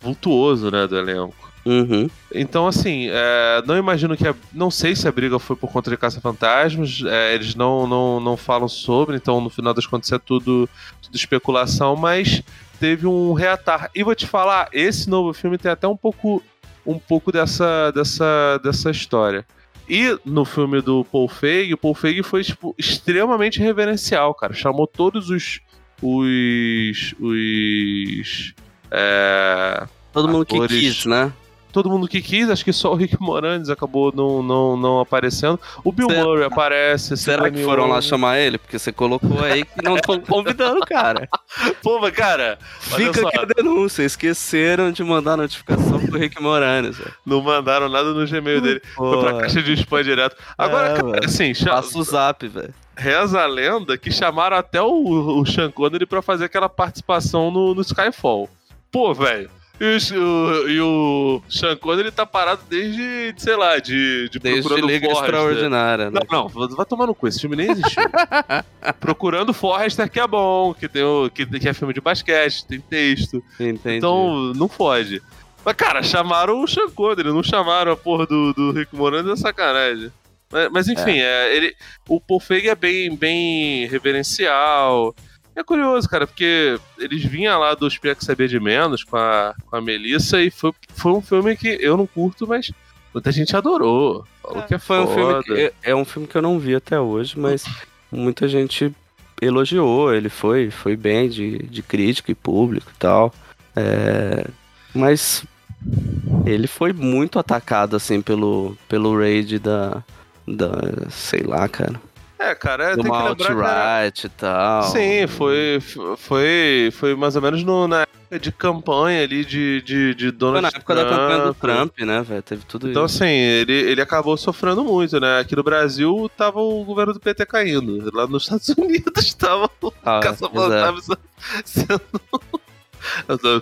vultuoso, né, do elenco. Uhum. Então, assim, é, não imagino que. A, não sei se a briga foi por conta de caça-fantasmas. é, eles não, não, não falam sobre, então no final das contas é tudo, tudo especulação, mas teve um reatar. E vou te falar, esse novo filme tem até um pouco, um pouco dessa, dessa, dessa história. E no filme do Paul Feig, o Paul Feig foi tipo, extremamente reverencial, cara. Chamou todos os. os. os. é, Todo mundo que Atores- quis, né? Todo mundo que quis, acho que só o Rick Moranis acabou não, não, não aparecendo. O Bill Será- Murray aparece. Será que foram lá chamar ele? Porque você colocou aí que não estão convidando, cara. *laughs* Pô, mas cara, Fica só, aqui a denúncia. Esqueceram de mandar notificação pro Rick Moranis. velho. não mandaram nada no Gmail dele. Foi pra Pô, caixa de spam direto. Agora, É, cara, assim, Passa o zap, velho. reza a lenda que chamaram até o, o Sean Connery pra fazer aquela participação no, no Skyfall. Pô, velho. E, o- e o Sean Connery tá parado desde, sei lá, de, de Desde procurando Liga Forrester. Extraordinária, né? Não, não, vai tomar no cu, esse filme nem existiu. *laughs* Procurando Forrester, que é bom, que, tem o, que, que é filme de basquete, tem texto. Entendi. Então, não fode. Mas, cara, chamaram o Sean Connery, não chamaram a porra do, do Rick Moranis, é sacanagem. Mas, mas, enfim, é, ele, o Paul Feig é bem, bem reverencial. É curioso, cara, porque eles vinham lá do Espia que Sabia de Menos com a, com a Melissa e foi, foi um filme que eu não curto, mas muita gente adorou. Falou que é Foi um filme que, é um filme que eu não vi até hoje, mas muita gente elogiou. Ele foi, foi bem de, de crítica e público e tal. É, mas ele foi muito atacado assim pelo, pelo raid da, da. sei lá, cara. É, cara, tem que lembrar que era- alt-right e tal. Sim, foi, foi, foi mais ou menos no- na época de campanha ali de, de, de Foi Donald na época da campanha do Trump. Trump, né, velho? Teve tudo Então, isso. assim, ele, ele acabou sofrendo muito, né? Aqui no Brasil tava o governo do PT caindo. Lá nos Estados *laughs* Unidos tava o Ah, caça-fantasma *laughs* sendo.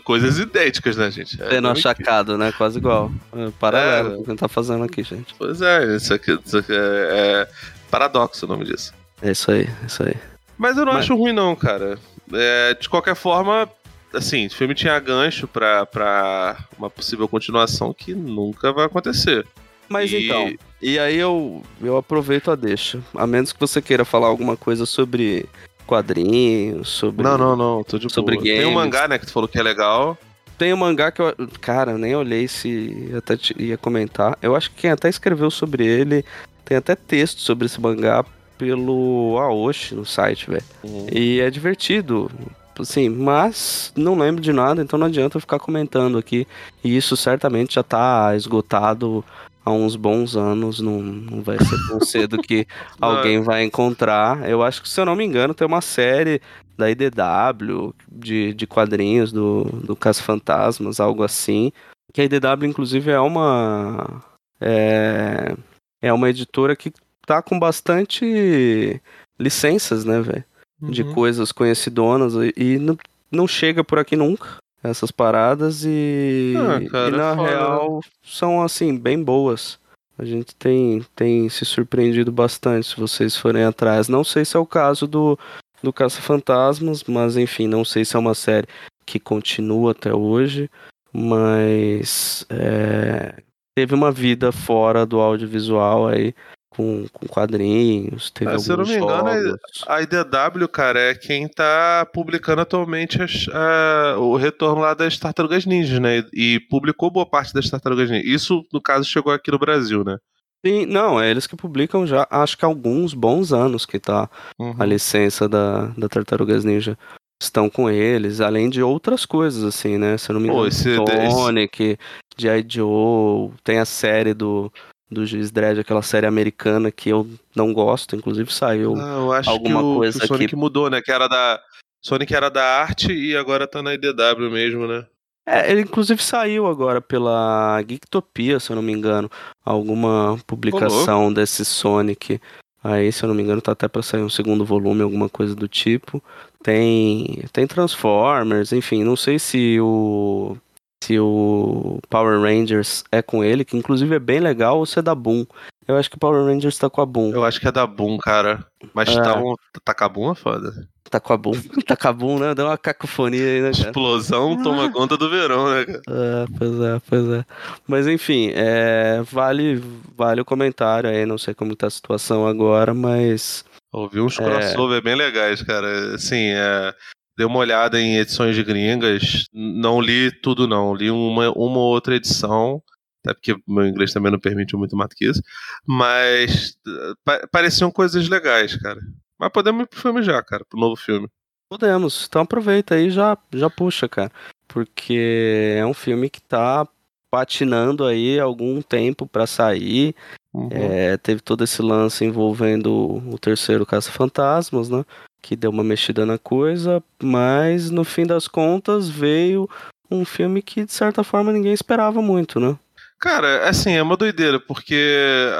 Coisas idênticas, né, gente? É, Tendo não- achacado, né? Quase igual. É, paralelo É. o que a gente tá fazendo aqui, gente. Pois é, isso aqui, isso aqui é, é paradoxo o nome disso. É isso aí, é isso aí. Mas eu não Mas- acho ruim, não, cara. É, de qualquer forma, assim, o filme tinha gancho pra, pra uma possível continuação que nunca vai acontecer. Mas E- então, e aí eu, eu aproveito a deixa. A menos que você queira falar alguma coisa sobre quadrinhos, sobre. Não, não, não, tô de Sobre boa. Tem um mangá, né, que tu falou que é legal. Tem um mangá que eu. Cara, eu nem olhei se até ia comentar. Eu acho que quem até escreveu sobre ele tem até texto sobre esse mangá pelo Aoshi no site, velho. E é divertido. Assim, mas não lembro de nada, então não adianta eu ficar comentando aqui. E isso certamente já tá esgotado há uns bons anos. Não, não vai ser tão *laughs* cedo que alguém vai encontrar. Eu acho que, se eu não me engano, tem uma série da IDW de, de quadrinhos do, do Caso Fantasmas, algo assim. Que a IDW, inclusive, é uma. É, é uma editora que tá com bastante licenças, né, velho? de Uhum. coisas conhecidonas e, não, não chega por aqui nunca essas paradas e, Ah, cara, e na foda. real são assim bem boas. A gente tem, tem se surpreendido bastante se vocês forem atrás. Não sei se é o caso do, do Caça-Fantasmas, mas enfim, não sei se é uma série que continua até hoje. Mas é, teve uma vida fora do audiovisual aí, com, com quadrinhos, teve Ah, se eu não me engano, jogos. A IDW, cara, é quem tá publicando atualmente as- a- o retorno lá das Tartarugas Ninjas, né? E, publicou boa parte das Tartarugas Ninjas. Isso, no caso, chegou aqui no Brasil, né? Sim, não, é eles que publicam já, acho que há alguns bons anos que tá Uhum. a licença da, da Tartarugas Ninja. Estão com eles, além de outras coisas, assim, né? Se eu não me Pô, engano, esse- Sonic, G.I. Joe, tem a série do, do Juiz Dredd, aquela série americana que eu não gosto, inclusive saiu. Ah, eu acho alguma que o, que coisa o Sonic que- mudou, né? Que era da. Sonic era da arte e agora tá na IDW mesmo, né? É, ele inclusive saiu agora pela Geektopia, se eu não me engano, alguma publicação desse Sonic. Aí, se eu não me engano, tá até pra sair um segundo volume, alguma coisa do tipo. Tem, tem Transformers, enfim, não sei se o se o Power Rangers é com ele, que inclusive é bem legal, ou se é da Boom. Eu acho que o Power Rangers tá com a Boom. Eu acho que é da Boom, cara. Mas É. tá, um, tá com a Boom é foda. Tá com a Boom. *laughs* tá com a Boom, né? Deu uma cacofonia aí, né, cara? Explosão toma *laughs* conta do verão, né, cara? É, pois é, pois é. Mas enfim, é, vale, vale o comentário aí, não sei como tá a situação agora, mas Ouvi uns É. crossover bem legais, cara. Assim, é, dei uma olhada em edições de gringas. Não li tudo, não. Li uma, uma ou outra edição. Até porque meu inglês também não permite muito mais do que isso. Mas pa- pareciam coisas legais, cara. Mas podemos ir pro filme já, cara, pro novo filme. podemos. Então aproveita aí e já, já puxa, cara. Porque é um filme que tá patinando aí algum tempo pra sair. Uhum. É, teve todo esse lance envolvendo o terceiro Caça-Fantasmas, né? Que deu uma mexida na coisa, mas no fim das contas veio um filme que de certa forma ninguém esperava muito, né? Cara, assim, é uma doideira, porque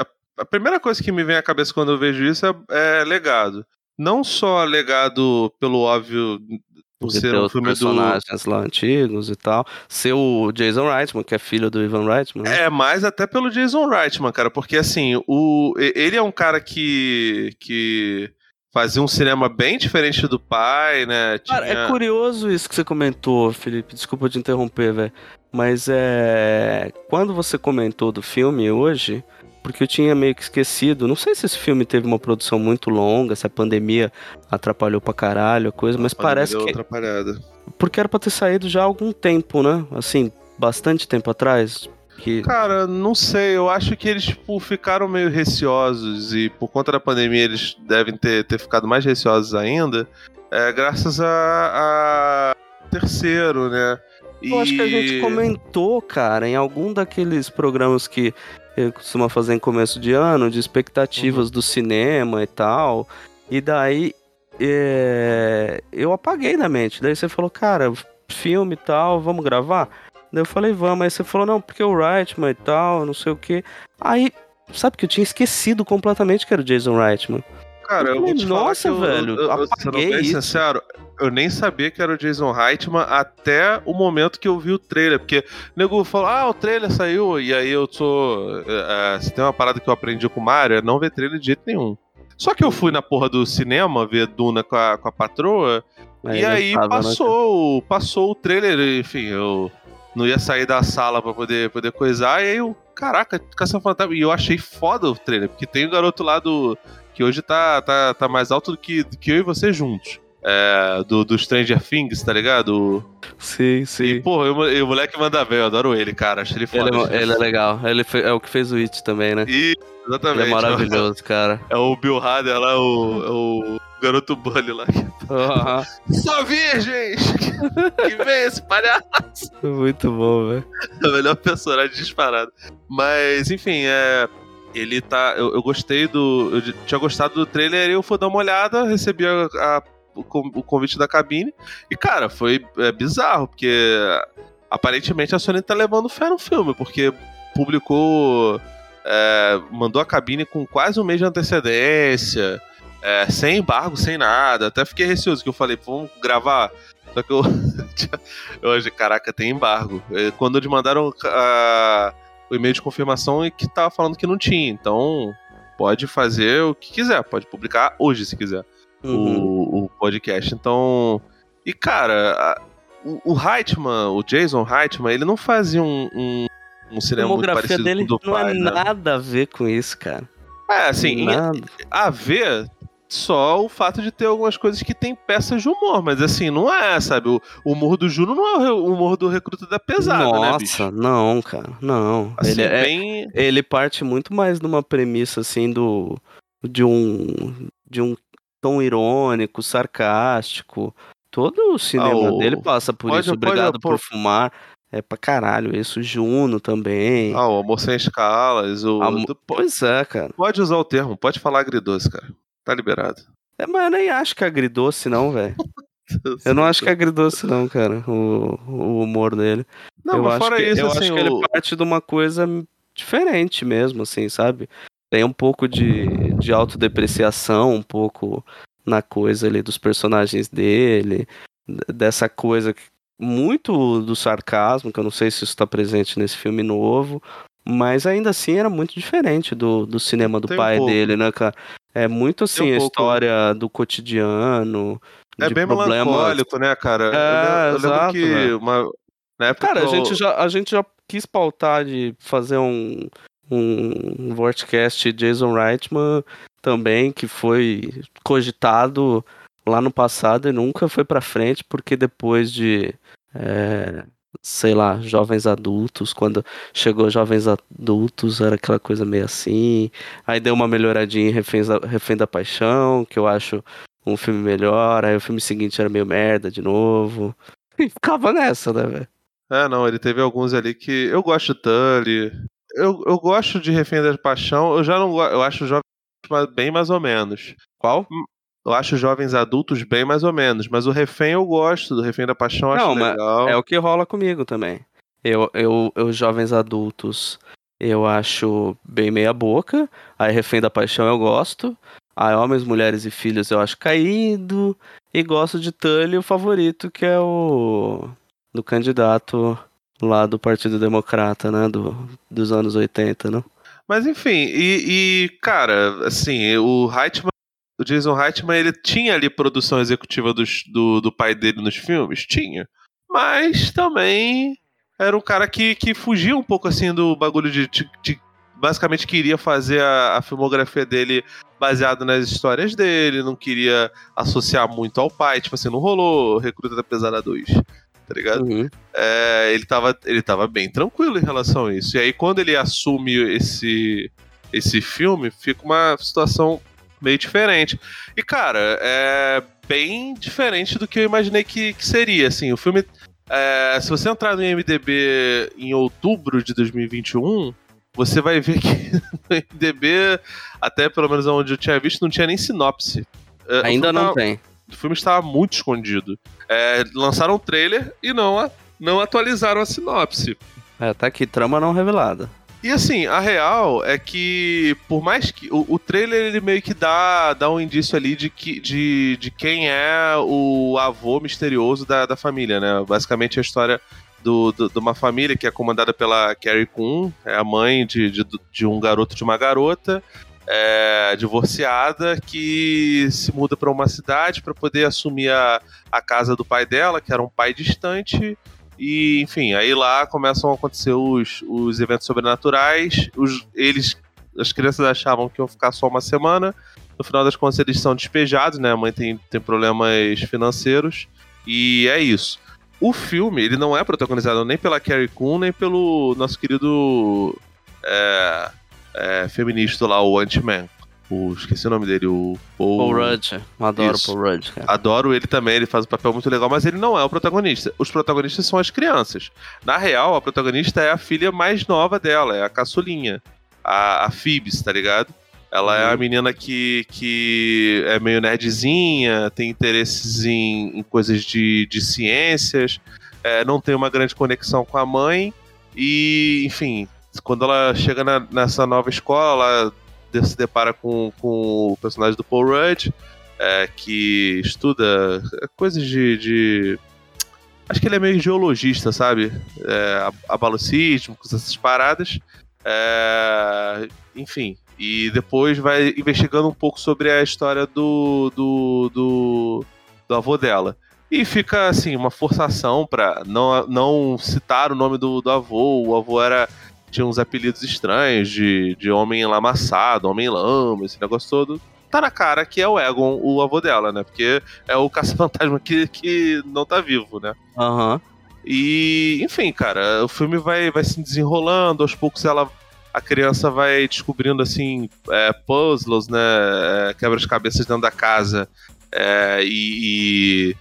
a, a primeira coisa que me vem à cabeça quando eu vejo isso é, é legado. Não só legado pelo óbvio por ser um os filme do. personagens lá antigos e tal. Ser o Jason Reitman, que é filho do Ivan Reitman. né? É, mais até pelo Jason Reitman, cara, porque assim, o, ele é um cara que, que fazia um cinema bem diferente do pai, né? Cara, Tinha- é curioso isso que você comentou, Felipe. Desculpa te interromper, velho. Mas é. Quando você comentou do filme hoje, porque eu tinha meio que esquecido. Não sei se esse filme teve uma produção muito longa, se a pandemia atrapalhou pra caralho a coisa, mas A parece que. atrapalhada. Porque era pra ter saído já há algum tempo, né? Assim, bastante tempo atrás. Que... Cara, não sei, eu acho que eles, tipo, ficaram meio receosos e por conta da pandemia eles devem ter, ter ficado mais receosos ainda, é, graças a, a terceiro, né? Eu acho que a gente E- comentou, cara, em algum daqueles programas que eu costumo fazer em começo de ano, de Uhum. expectativas do cinema e tal. E daí é, eu apaguei da mente. Daí você falou, cara, filme e tal, vamos gravar? Daí eu falei, vamos. Aí você falou, não, porque o Reitman e tal, não sei o quê. Aí, sabe que eu tinha esquecido completamente que era o Jason Reitman. Cara, eu te falar Nossa, eu, velho, eu, eu, apaguei isso. sincero, eu nem sabia que era o Jason Reitman até o momento que eu vi o trailer, porque o nego falou, ah, o trailer saiu, e aí eu sou... é, é, se tem uma parada que eu aprendi com o Mario, é não ver trailer de jeito nenhum. Só que eu fui na porra do cinema ver Duna com a, com a patroa, e não aí né, passou, passou o trailer, enfim, eu não ia sair da sala pra poder, poder coisar, e aí eu, caraca, Caça Fantasma, e eu achei foda o trailer, porque tem o garoto lá do, que hoje tá, tá, tá mais alto do que, do que eu e você juntos. É, do, do Stranger Things, tá ligado? Sim, E, sim. porra, eu- e o moleque manda bem, eu adoro ele, cara, acho ele foda. Ele, é, ele é legal. Ele fe- é o que fez o It também, né? E, Ele exatamente. é maravilhoso, cara. *laughs* É o Bill Hader lá, o, é o garoto bully lá. Aham. Só virgens! que vem esse palhaço! Muito bom, velho. É o melhor personagem disparado. Mas, enfim, é. Ele tá. Eu, eu gostei do. Eu tinha gostado do trailer e eu fui dar uma olhada, recebi a- a- o, con- o convite da cabine. E, cara, foi é, bizarro, porque aparentemente a Sony tá levando fé no filme, porque publicou. é, mandou a cabine com quase um mês de antecedência. é, sem embargo, sem nada. Até fiquei receoso, que eu falei, vamos gravar. Só que eu. *laughs* achei, caraca, tem embargo. Quando eles mandaram a- o e-mail de confirmação e que tava falando que não tinha. Então, pode fazer o que quiser, pode publicar hoje se quiser Uhum. o, o podcast. Então. E cara, a- o, o Heitman, o Jason Heitman, ele não fazia um, um, um A cinema muito parecido dele com o do não pai, é né? nada a ver com isso, cara. É, assim, em- a ver só o fato de ter algumas coisas que tem peças de humor, mas assim, não é, sabe? O, o humor do Juno não é o humor do Recruta da Pesada, né, Nossa, bicho? não, cara, não. Assim, ele, é, bem... ele parte muito mais de uma premissa assim do de um de um tom irônico, sarcástico. Todo o cinema o- dele passa por pode- isso. pode- Obrigado pô- por fumar. É pra caralho isso. Juno também. Ah, o Amor Sem Escalas, o... Pois é, cara. Pode usar o termo, pode falar agridoce, cara. Tá liberado. É, mas eu nem acho que é agridoce, não, velho. Eu não acho que é agridoce, não, cara. O, o humor dele. Não, eu mas acho fora que, isso, eu assim, acho que o... ele parte de uma coisa diferente mesmo, assim, sabe? Tem um pouco de, de autodepreciação, um pouco na coisa ali dos personagens dele, dessa coisa que- muito do sarcasmo, que eu não sei se isso está presente nesse filme novo, mas ainda assim era muito diferente do, do cinema do Tem um pai pouco. dele, né, cara? É muito assim um a pouco. história do cotidiano, É de bem problemas melancólico, né, cara? Eu É, eu, lembro exato, que velho. uma... na época Cara, que a eu- gente, já, a gente já quis pautar de fazer um, um Vortcast Jason Reitman também, que foi cogitado lá no passado e nunca foi pra frente, porque depois de, é, sei lá, Jovens Adultos, quando chegou Jovens Adultos era aquela coisa meio assim, aí deu uma melhoradinha em Reféns da, Refém da Paixão, que eu acho um filme melhor, aí o filme seguinte era meio merda de novo, *laughs* e ficava nessa, né, velho? É, não, ele teve alguns ali que. Eu gosto de Tully. Eu, eu gosto de Refém da Paixão. Eu já não gosto. Eu acho jovens bem mais ou menos. Qual? Eu acho jovens adultos bem mais ou menos. Mas o Refém eu gosto. Do Refém da Paixão eu acho Não, mas legal. É o que rola comigo também. Eu, eu, eu jovens adultos, eu acho bem meia boca. Aí Refém da Paixão eu gosto. Aí Homens, Mulheres e Filhos eu acho caído. E gosto de Tully, o favorito, que é o do candidato lá do Partido Democrata, né? Do, dos anos 80, né? Mas enfim, e, e, cara, assim, o Reitman. O Jason Reitman, ele tinha ali produção executiva dos- do, do pai dele nos filmes? Tinha. Mas também era um cara que, que fugia um pouco assim do bagulho de. de- de- basicamente queria fazer a, a filmografia dele baseado nas histórias dele, não queria associar muito ao pai. Tipo assim, não rolou Recruta da Pesada 2, tá ligado? Uhum. é, ele, tava, ele tava bem tranquilo em relação a isso. E aí, quando ele assume esse, esse filme, fica uma situação meio diferente. E, cara, é bem diferente do que eu imaginei que, que seria. Assim, o filme. é, se você entrar no IMDB em outubro de 2021, você vai ver que *laughs* no IMDB, até pelo menos onde eu tinha visto, não tinha nem sinopse. É, o Ainda não tava- tem. o filme estava muito escondido. É, lançaram um trailer e não, não atualizaram a sinopse. É, tá aqui, trama não revelada. E assim, a real é que, por mais que. O, o trailer ele meio que dá, dá um indício ali de, que, de, de quem é o avô misterioso da, da família, né? Basicamente a história do, do- de uma família que é comandada pela Carrie Coon, é a mãe de, de, de um garoto de uma garota. é, divorciada que se muda para uma cidade para poder assumir a, a casa do pai dela, que era um pai distante, e, enfim, aí lá começam a acontecer os, os eventos sobrenaturais. Os, eles, as crianças achavam que iam ficar só uma semana. No final das contas, eles são despejados, né? A mãe tem, tem problemas financeiros. E é isso. O filme, ele não é protagonizado nem pela Carrie Coon, nem pelo nosso querido é, é, feminista lá, o Ant-Man. O, esqueci o nome dele, o Paul, Paul Rudd. Adoro Isso. Paul Rudd, cara. Adoro ele também, ele faz um papel muito legal, mas ele não é o protagonista. Os protagonistas são as crianças. Na real, a protagonista é a filha mais nova dela, é a caçulinha. A, a Phoebs, tá ligado? Ela é Uhum. a menina que, que é meio nerdzinha, tem interesses em, em coisas de, de ciências, é, não tem uma grande conexão com a mãe, e, enfim, quando ela chega na- nessa nova escola, ela se depara com, com o personagem do Paul Rudd, é, que estuda coisas de, de- Acho que ele é meio geologista, sabe? É, sísmicos, essas paradas. É, enfim. E depois vai investigando um pouco sobre a história do, do, do, do avô dela. E fica, assim, uma forçação pra não, não citar o nome do, do avô. O avô era tinha uns apelidos estranhos de, de homem lamaçado, homem lama, esse negócio todo. Tá na cara que é o Egon, o avô dela, né? Porque é o *laughs* caça-fantasma que, que não tá vivo, né? Aham. Uhum. E, enfim, cara, o filme vai, vai se desenrolando, aos poucos ela a criança vai descobrindo assim é, puzzles, né, é, quebra-cabeças dentro da casa é, e, e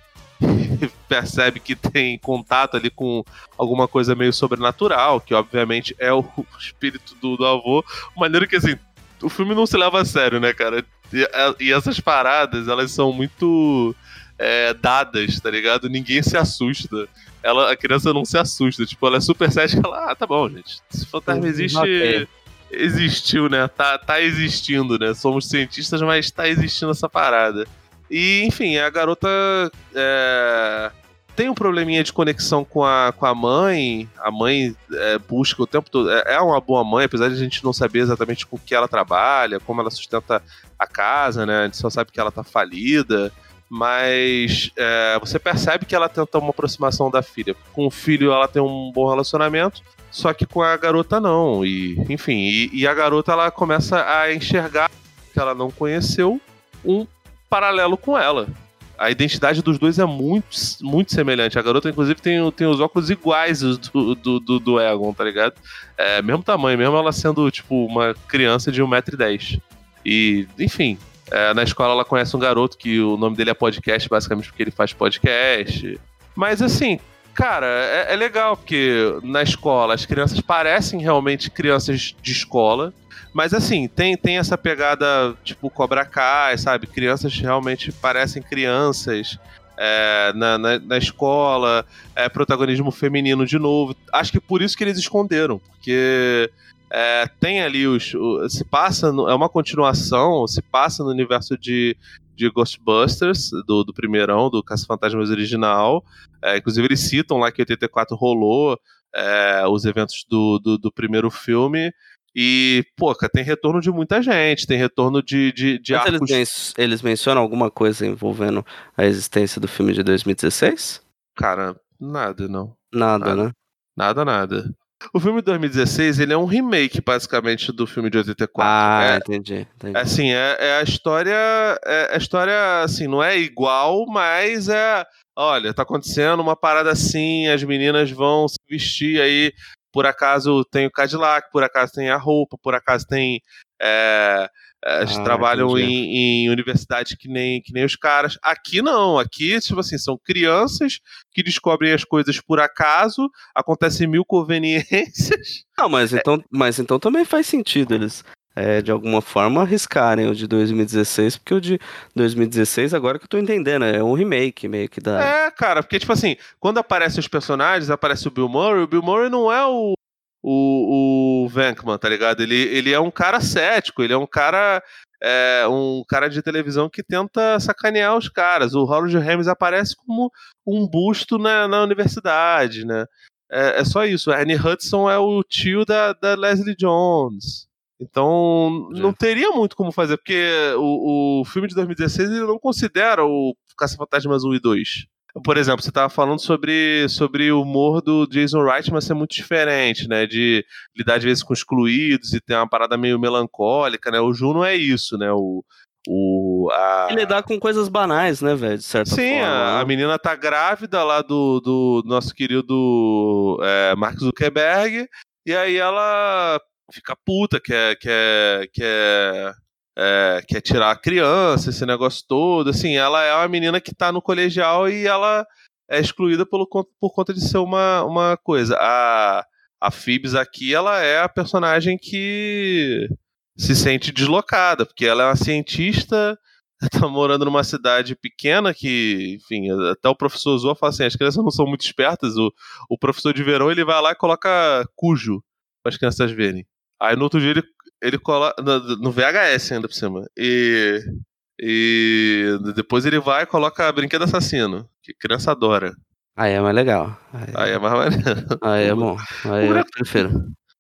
*laughs* percebe que tem contato ali com alguma coisa meio sobrenatural, que obviamente é o *laughs* espírito do, do avô, maneira que assim o filme não se leva a sério, né, cara? E, e essas paradas elas são muito é, dadas, tá ligado? Ninguém se assusta ela, a criança não se assusta. Tipo, ela é super cética, ela, ah, tá bom, gente. Se fantasma existe. Existiu, né? Tá, tá existindo, né? Somos cientistas, mas tá existindo essa parada. E, enfim, a garota é, tem um probleminha de conexão com a, com a mãe. A mãe é, busca o tempo todo. É, é uma boa mãe, apesar de a gente não saber exatamente com que ela trabalha, como ela sustenta a casa, né? A gente só sabe que ela tá falida mas é, você percebe que ela tenta uma aproximação da filha. Com o filho ela tem um bom relacionamento, só que com a garota não. E enfim, e, e a garota ela começa a enxergar que ela não conheceu um paralelo com ela. A identidade dos dois é muito, muito semelhante. A garota, inclusive, tem, tem os óculos iguais do, do, do, do Egon, tá ligado? É, mesmo tamanho, mesmo ela sendo, tipo, uma criança de 1,10m. E, enfim, é, na escola ela conhece um garoto que o nome dele é podcast, basicamente porque ele faz podcast. Mas assim, cara, é, é, legal porque na escola as crianças parecem realmente crianças de escola. Mas assim, tem, tem essa pegada tipo Cobra Kai, sabe? Crianças realmente parecem crianças. É, na, na, na, escola, é, protagonismo feminino de novo. Acho que por isso que eles esconderam, porque é, tem ali os. O, se passa. No, é uma continuação, se passa no universo de, de Ghostbusters, do, do primeirão, do Caça-Fantasmas original. É, inclusive, eles citam lá que 84 rolou é, os eventos do, do, do, primeiro filme. E, pô, tem retorno de muita gente, tem retorno de, de, de Mas arcos... Eles, eles mencionam alguma coisa envolvendo a existência do filme de 2016? Cara, nada, não. Nada, nada. né? Nada, nada. O filme de 2016, ele é um remake, basicamente, do filme de 84. Ah, é, entendi, entendi. Assim, é, é a história... É, a história, assim, não é igual, mas é... Olha, tá acontecendo uma parada assim, as meninas vão se vestir aí, por acaso tem o Cadillac, por acaso tem a roupa, por acaso tem... É, eles ah, trabalham em, em, universidade que nem, que nem os caras. Aqui não, aqui, tipo assim, são crianças que descobrem as coisas por acaso, acontecem mil *laughs* conveniências. Não, mas então, mas então também faz sentido eles. É, de alguma forma arriscarem o de 2016, porque o de 2016, agora que eu tô entendendo, é um remake meio que da. É, cara, porque, tipo assim, quando aparecem os personagens, aparece o Bill Murray, o Bill Murray não é o, o, o Venkman, tá ligado? Ele, ele é um cara cético, ele é um cara. É, um cara de televisão que tenta sacanear os caras. O Howard Ramis aparece como um busto na, na universidade, né? É, é, só isso. Ernie Hudson é o tio da, da Leslie Jones. Então, não teria muito como fazer, porque o, o filme de 2016 ele não considera o Caça-Fantasmas 1 e 2 por exemplo, você estava falando sobre, sobre o humor do Jason Wright, mas é muito diferente, né? De lidar às vezes com excluídos e ter uma parada meio melancólica, né? O Juno é isso, né? O, o, a... E lidar com coisas banais, né, velho? De certa Sim, forma. Sim, a, a, menina tá grávida lá do, do nosso querido é, Mark Zuckerberg, e aí ela fica puta, quer, quer, quer é, quer tirar a criança, esse negócio todo. Assim, ela é uma menina que tá no colegial e ela é excluída pelo, por conta de ser uma, uma coisa. A, a Phoebs aqui, ela é a personagem que se sente deslocada, porque ela é uma cientista, *laughs* tá morando numa cidade pequena que, enfim, até o professor Zoa fala assim, as crianças não são muito espertas, o, o professor de verão ele vai lá e coloca cujo para as crianças verem. Aí no outro dia ele ele coloca no, VHS ainda por cima. E, e depois ele vai e coloca brinquedo assassino, que criança adora. Aí é mais legal. Aí, aí é mais maneiro. Aí é *laughs* bom. Aí eu prefiro.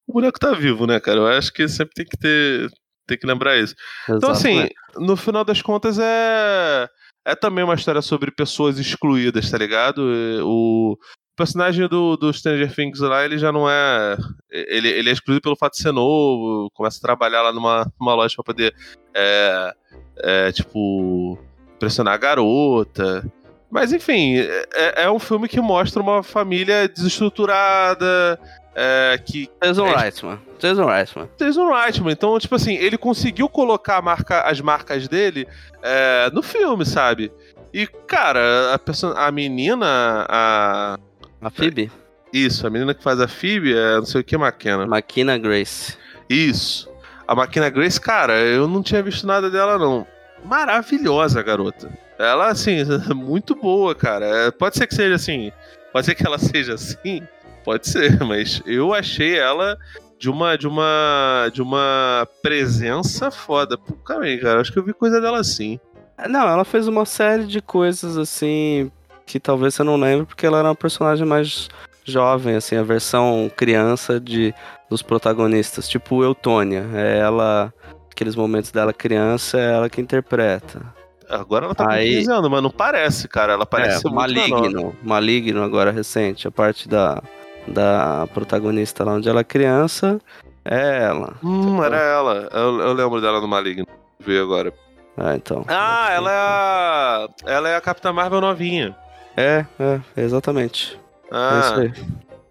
O boneco tá vivo, né, cara? Eu acho que sempre tem que ter. Tem que lembrar isso. Exato, então, assim, no final das contas é. É também uma história sobre pessoas excluídas, tá ligado? O, O personagem do, do Stranger Things lá, ele já não é. Ele, ele é excluído pelo fato de ser novo, começa a trabalhar lá numa, numa loja pra poder. É, é, tipo. Pressionar a garota. Mas enfim, é, é um filme que mostra uma família desestruturada. É, que. Jason é, Reitman. Jason Reitman. Jason Reitman. Então, tipo assim, ele conseguiu colocar marca, as marcas dele é, no filme, sabe? E, cara, a, a menina, a. A Phoebe? Isso, a menina que faz a Phoebe é não sei o que, Maquena. Maquina Grace. Isso. A Maquina Grace, cara, eu não tinha visto nada dela, não. Maravilhosa, garota. Ela, assim, *laughs* muito boa, cara. É, pode ser que seja assim. Pode ser que ela *laughs* seja assim. Pode ser, mas eu achei ela de uma de uma de uma presença foda. Pô, cara, acho que eu vi coisa dela assim. Não, ela fez uma série de coisas assim que talvez você não lembre porque ela era uma personagem mais jovem, assim, a versão criança de dos protagonistas, tipo Eutônia. É ela aqueles momentos dela criança, é ela que interpreta. Agora ela tá Aí, com 15 anos, mas não parece, cara. Ela parece é, maligno, maligno agora recente, a parte da da protagonista lá onde ela é criança é ela. Hum, era ela. Eu, eu lembro dela no Maligno. Ver agora. Ah, então. Ah, ela é a. Ela é a Capitã Marvel novinha. É, é, exatamente. Ah. É isso aí.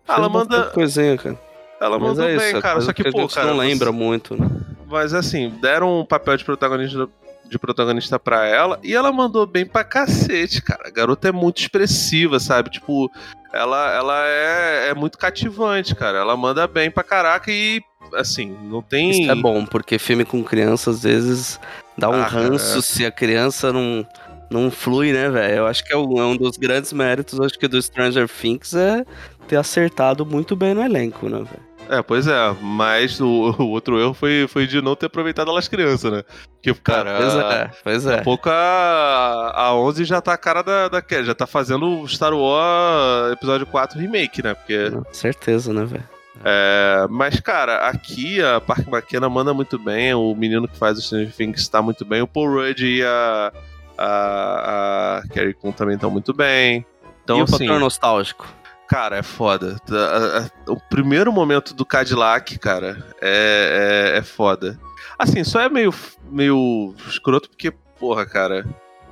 Ah, ela manda. Coisinha, cara. Ela Mas mandou é bem, cara. Só que, que pô, cara. não lembra muito, né? Mas assim, deram um papel de protagonista de protagonista pra ela e ela mandou bem pra cacete, cara. A garota é muito expressiva, sabe? Tipo, ela, ela é, é muito cativante, cara. Ela manda bem pra caraca e, assim, não tem. Isso é bom, porque filme com criança às vezes dá um ah, ranço é. se a criança não, não flui, né, velho? Eu acho que é um, é um dos grandes méritos, acho que do Stranger Things é ter acertado muito bem no elenco, né, velho? É, pois é, mas o, o, outro erro foi, foi de não ter aproveitado elas crianças, né? Que, cara, pois é, pois é. Daqui a pouco a, a 11 já tá a cara da, da já tá fazendo Star Wars episódio 4 remake, né? Porque... Certeza, né, velho? É, mas, cara, aqui a Park McKenna manda muito bem, o menino que faz o Stranger Things está muito bem, o Paul Rudd e a, a, a Carrie Coon também estão muito bem. Então, e o assim, nostálgico? Cara, é foda. O primeiro momento do Cadillac, cara, é, é, é foda. Assim, só é meio, meio escroto porque, porra, cara,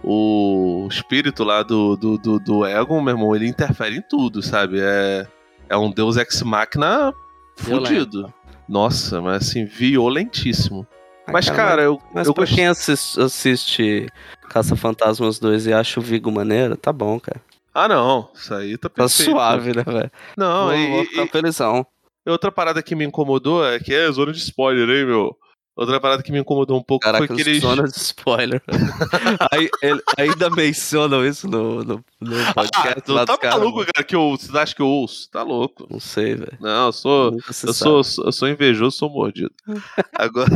o espírito lá do, do, do, do Egon, meu irmão, ele interfere em tudo, sabe? É, é um deus ex-máquina fudido. Nossa, mas assim, violentíssimo. mas, cara, cara, eu. Mas eu pra gost... quem assiste, assiste Caça Fantasmas 2 e acha o Vigo maneiro, tá bom, cara. Ah, não. Isso aí tá perfeito. Tá suave, né, velho? Não, vou, e, vou felizão. Outra parada que me incomodou é que é zona de spoiler, hein, meu? Outra parada que me incomodou um pouco Caraca, foi que eles. Zona de spoiler. *laughs* aí, ele, ainda mencionam isso no, no, no ah, podcast. Ah, tu tá maluco, cara, cara, que eu, você acha que eu ouço? Tá louco. Não sei, velho. Não, eu sou. Eu sou, eu sou invejoso, sou mordido. *laughs* Agora.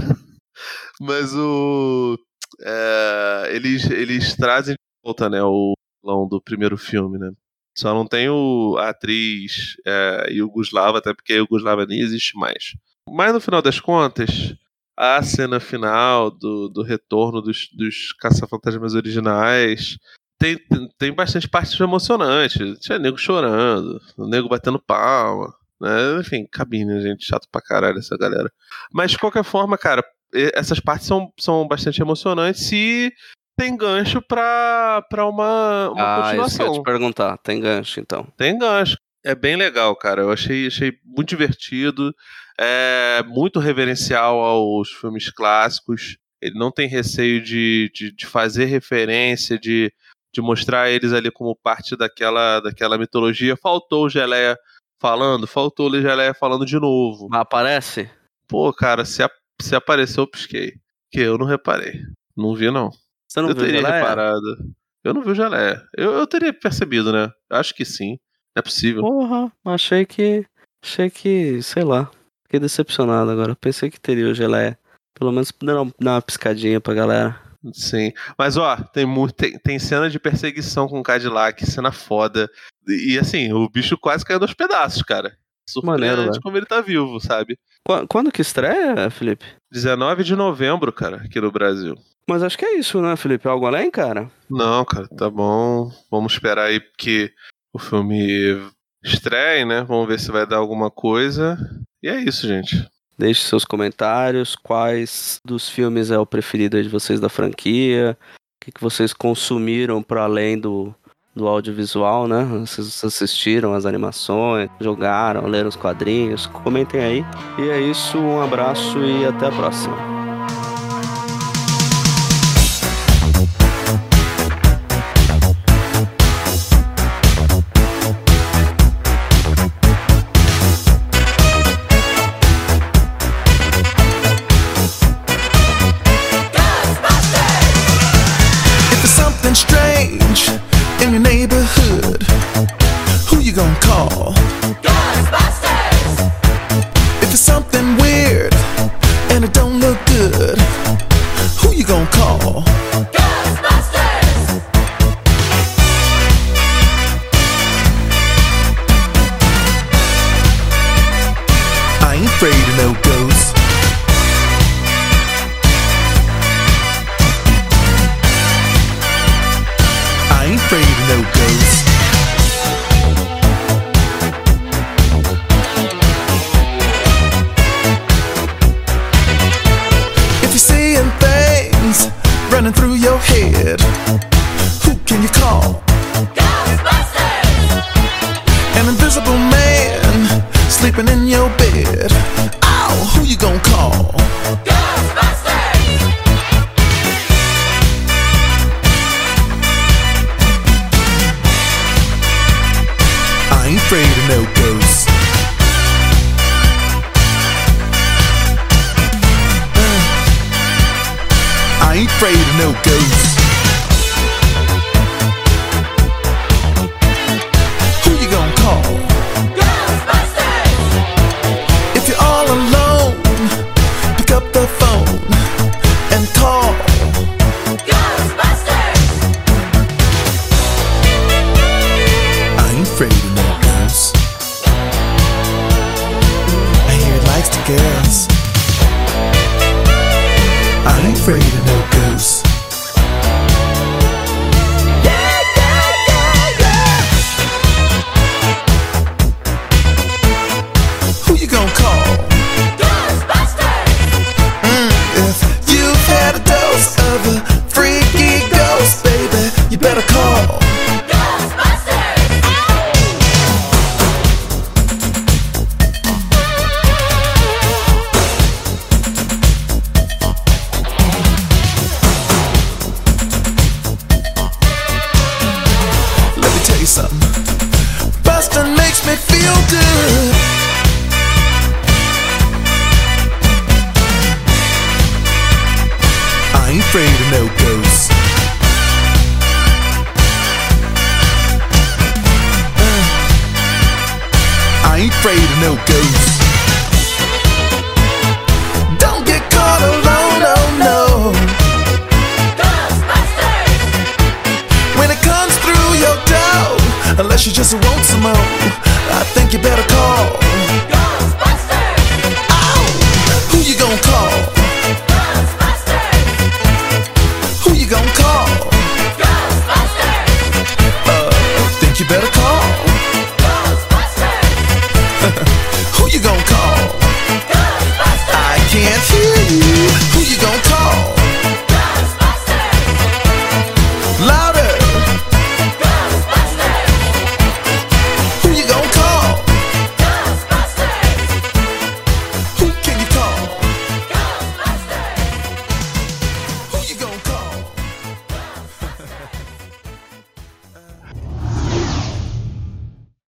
*laughs* Mas o. É, eles, eles trazem de volta, né? O vilão do primeiro filme, né? Só não tem o, a atriz é, Yugoslava, até porque a Yugoslava nem existe mais. Mas no final das contas, a cena final do, do retorno dos, dos caça-fantasmas originais tem, tem bastante partes emocionantes. Tinha nego chorando, o nego batendo palma. Né? Enfim, cabine, gente, chato pra caralho essa galera. Mas de qualquer forma, cara, essas partes são, são bastante emocionantes e tem gancho pra, pra uma, uma ah, continuação. Isso que eu te perguntar, tem gancho então. Tem gancho. É bem legal, cara. Eu achei, achei muito divertido. É muito reverencial aos filmes clássicos. Ele não tem receio de, de, de fazer referência, de, de mostrar eles ali como parte daquela, daquela mitologia. Faltou o Geleia falando, faltou o Geleia falando de novo. Aparece? Pô, cara, se, a, se apareceu, eu pisquei. Que eu não reparei. Não vi, não. Você não eu viu teria geleia? reparado. Eu não vi o geleia. Eu, eu teria percebido, né? Acho que sim. Não é possível. Porra, achei que. Achei que. sei lá. Fiquei decepcionado agora. Pensei que teria o geleia. Pelo menos dar uma, piscadinha pra galera. Sim. Mas ó, tem, tem, tem cena de perseguição com o Cadillac, cena foda. E, e assim, o bicho quase caiu nos pedaços, cara. Surpreendente Maneiro, como ele tá vivo, sabe? Quando, quando que estreia, Felipe? 19 de novembro, cara, aqui no Brasil. Mas acho que é isso, né, Felipe? Algo além, cara? Não, cara, tá bom. Vamos esperar aí que o filme estreie, né? Vamos ver se vai dar alguma coisa. E é isso, gente. Deixe seus comentários, quais dos filmes é o preferido de vocês da franquia, o que, que vocês consumiram para além do, do audiovisual, né? Vocês assistiram as animações, jogaram, leram os quadrinhos, comentem aí. E é isso, um abraço e até a próxima. friendly.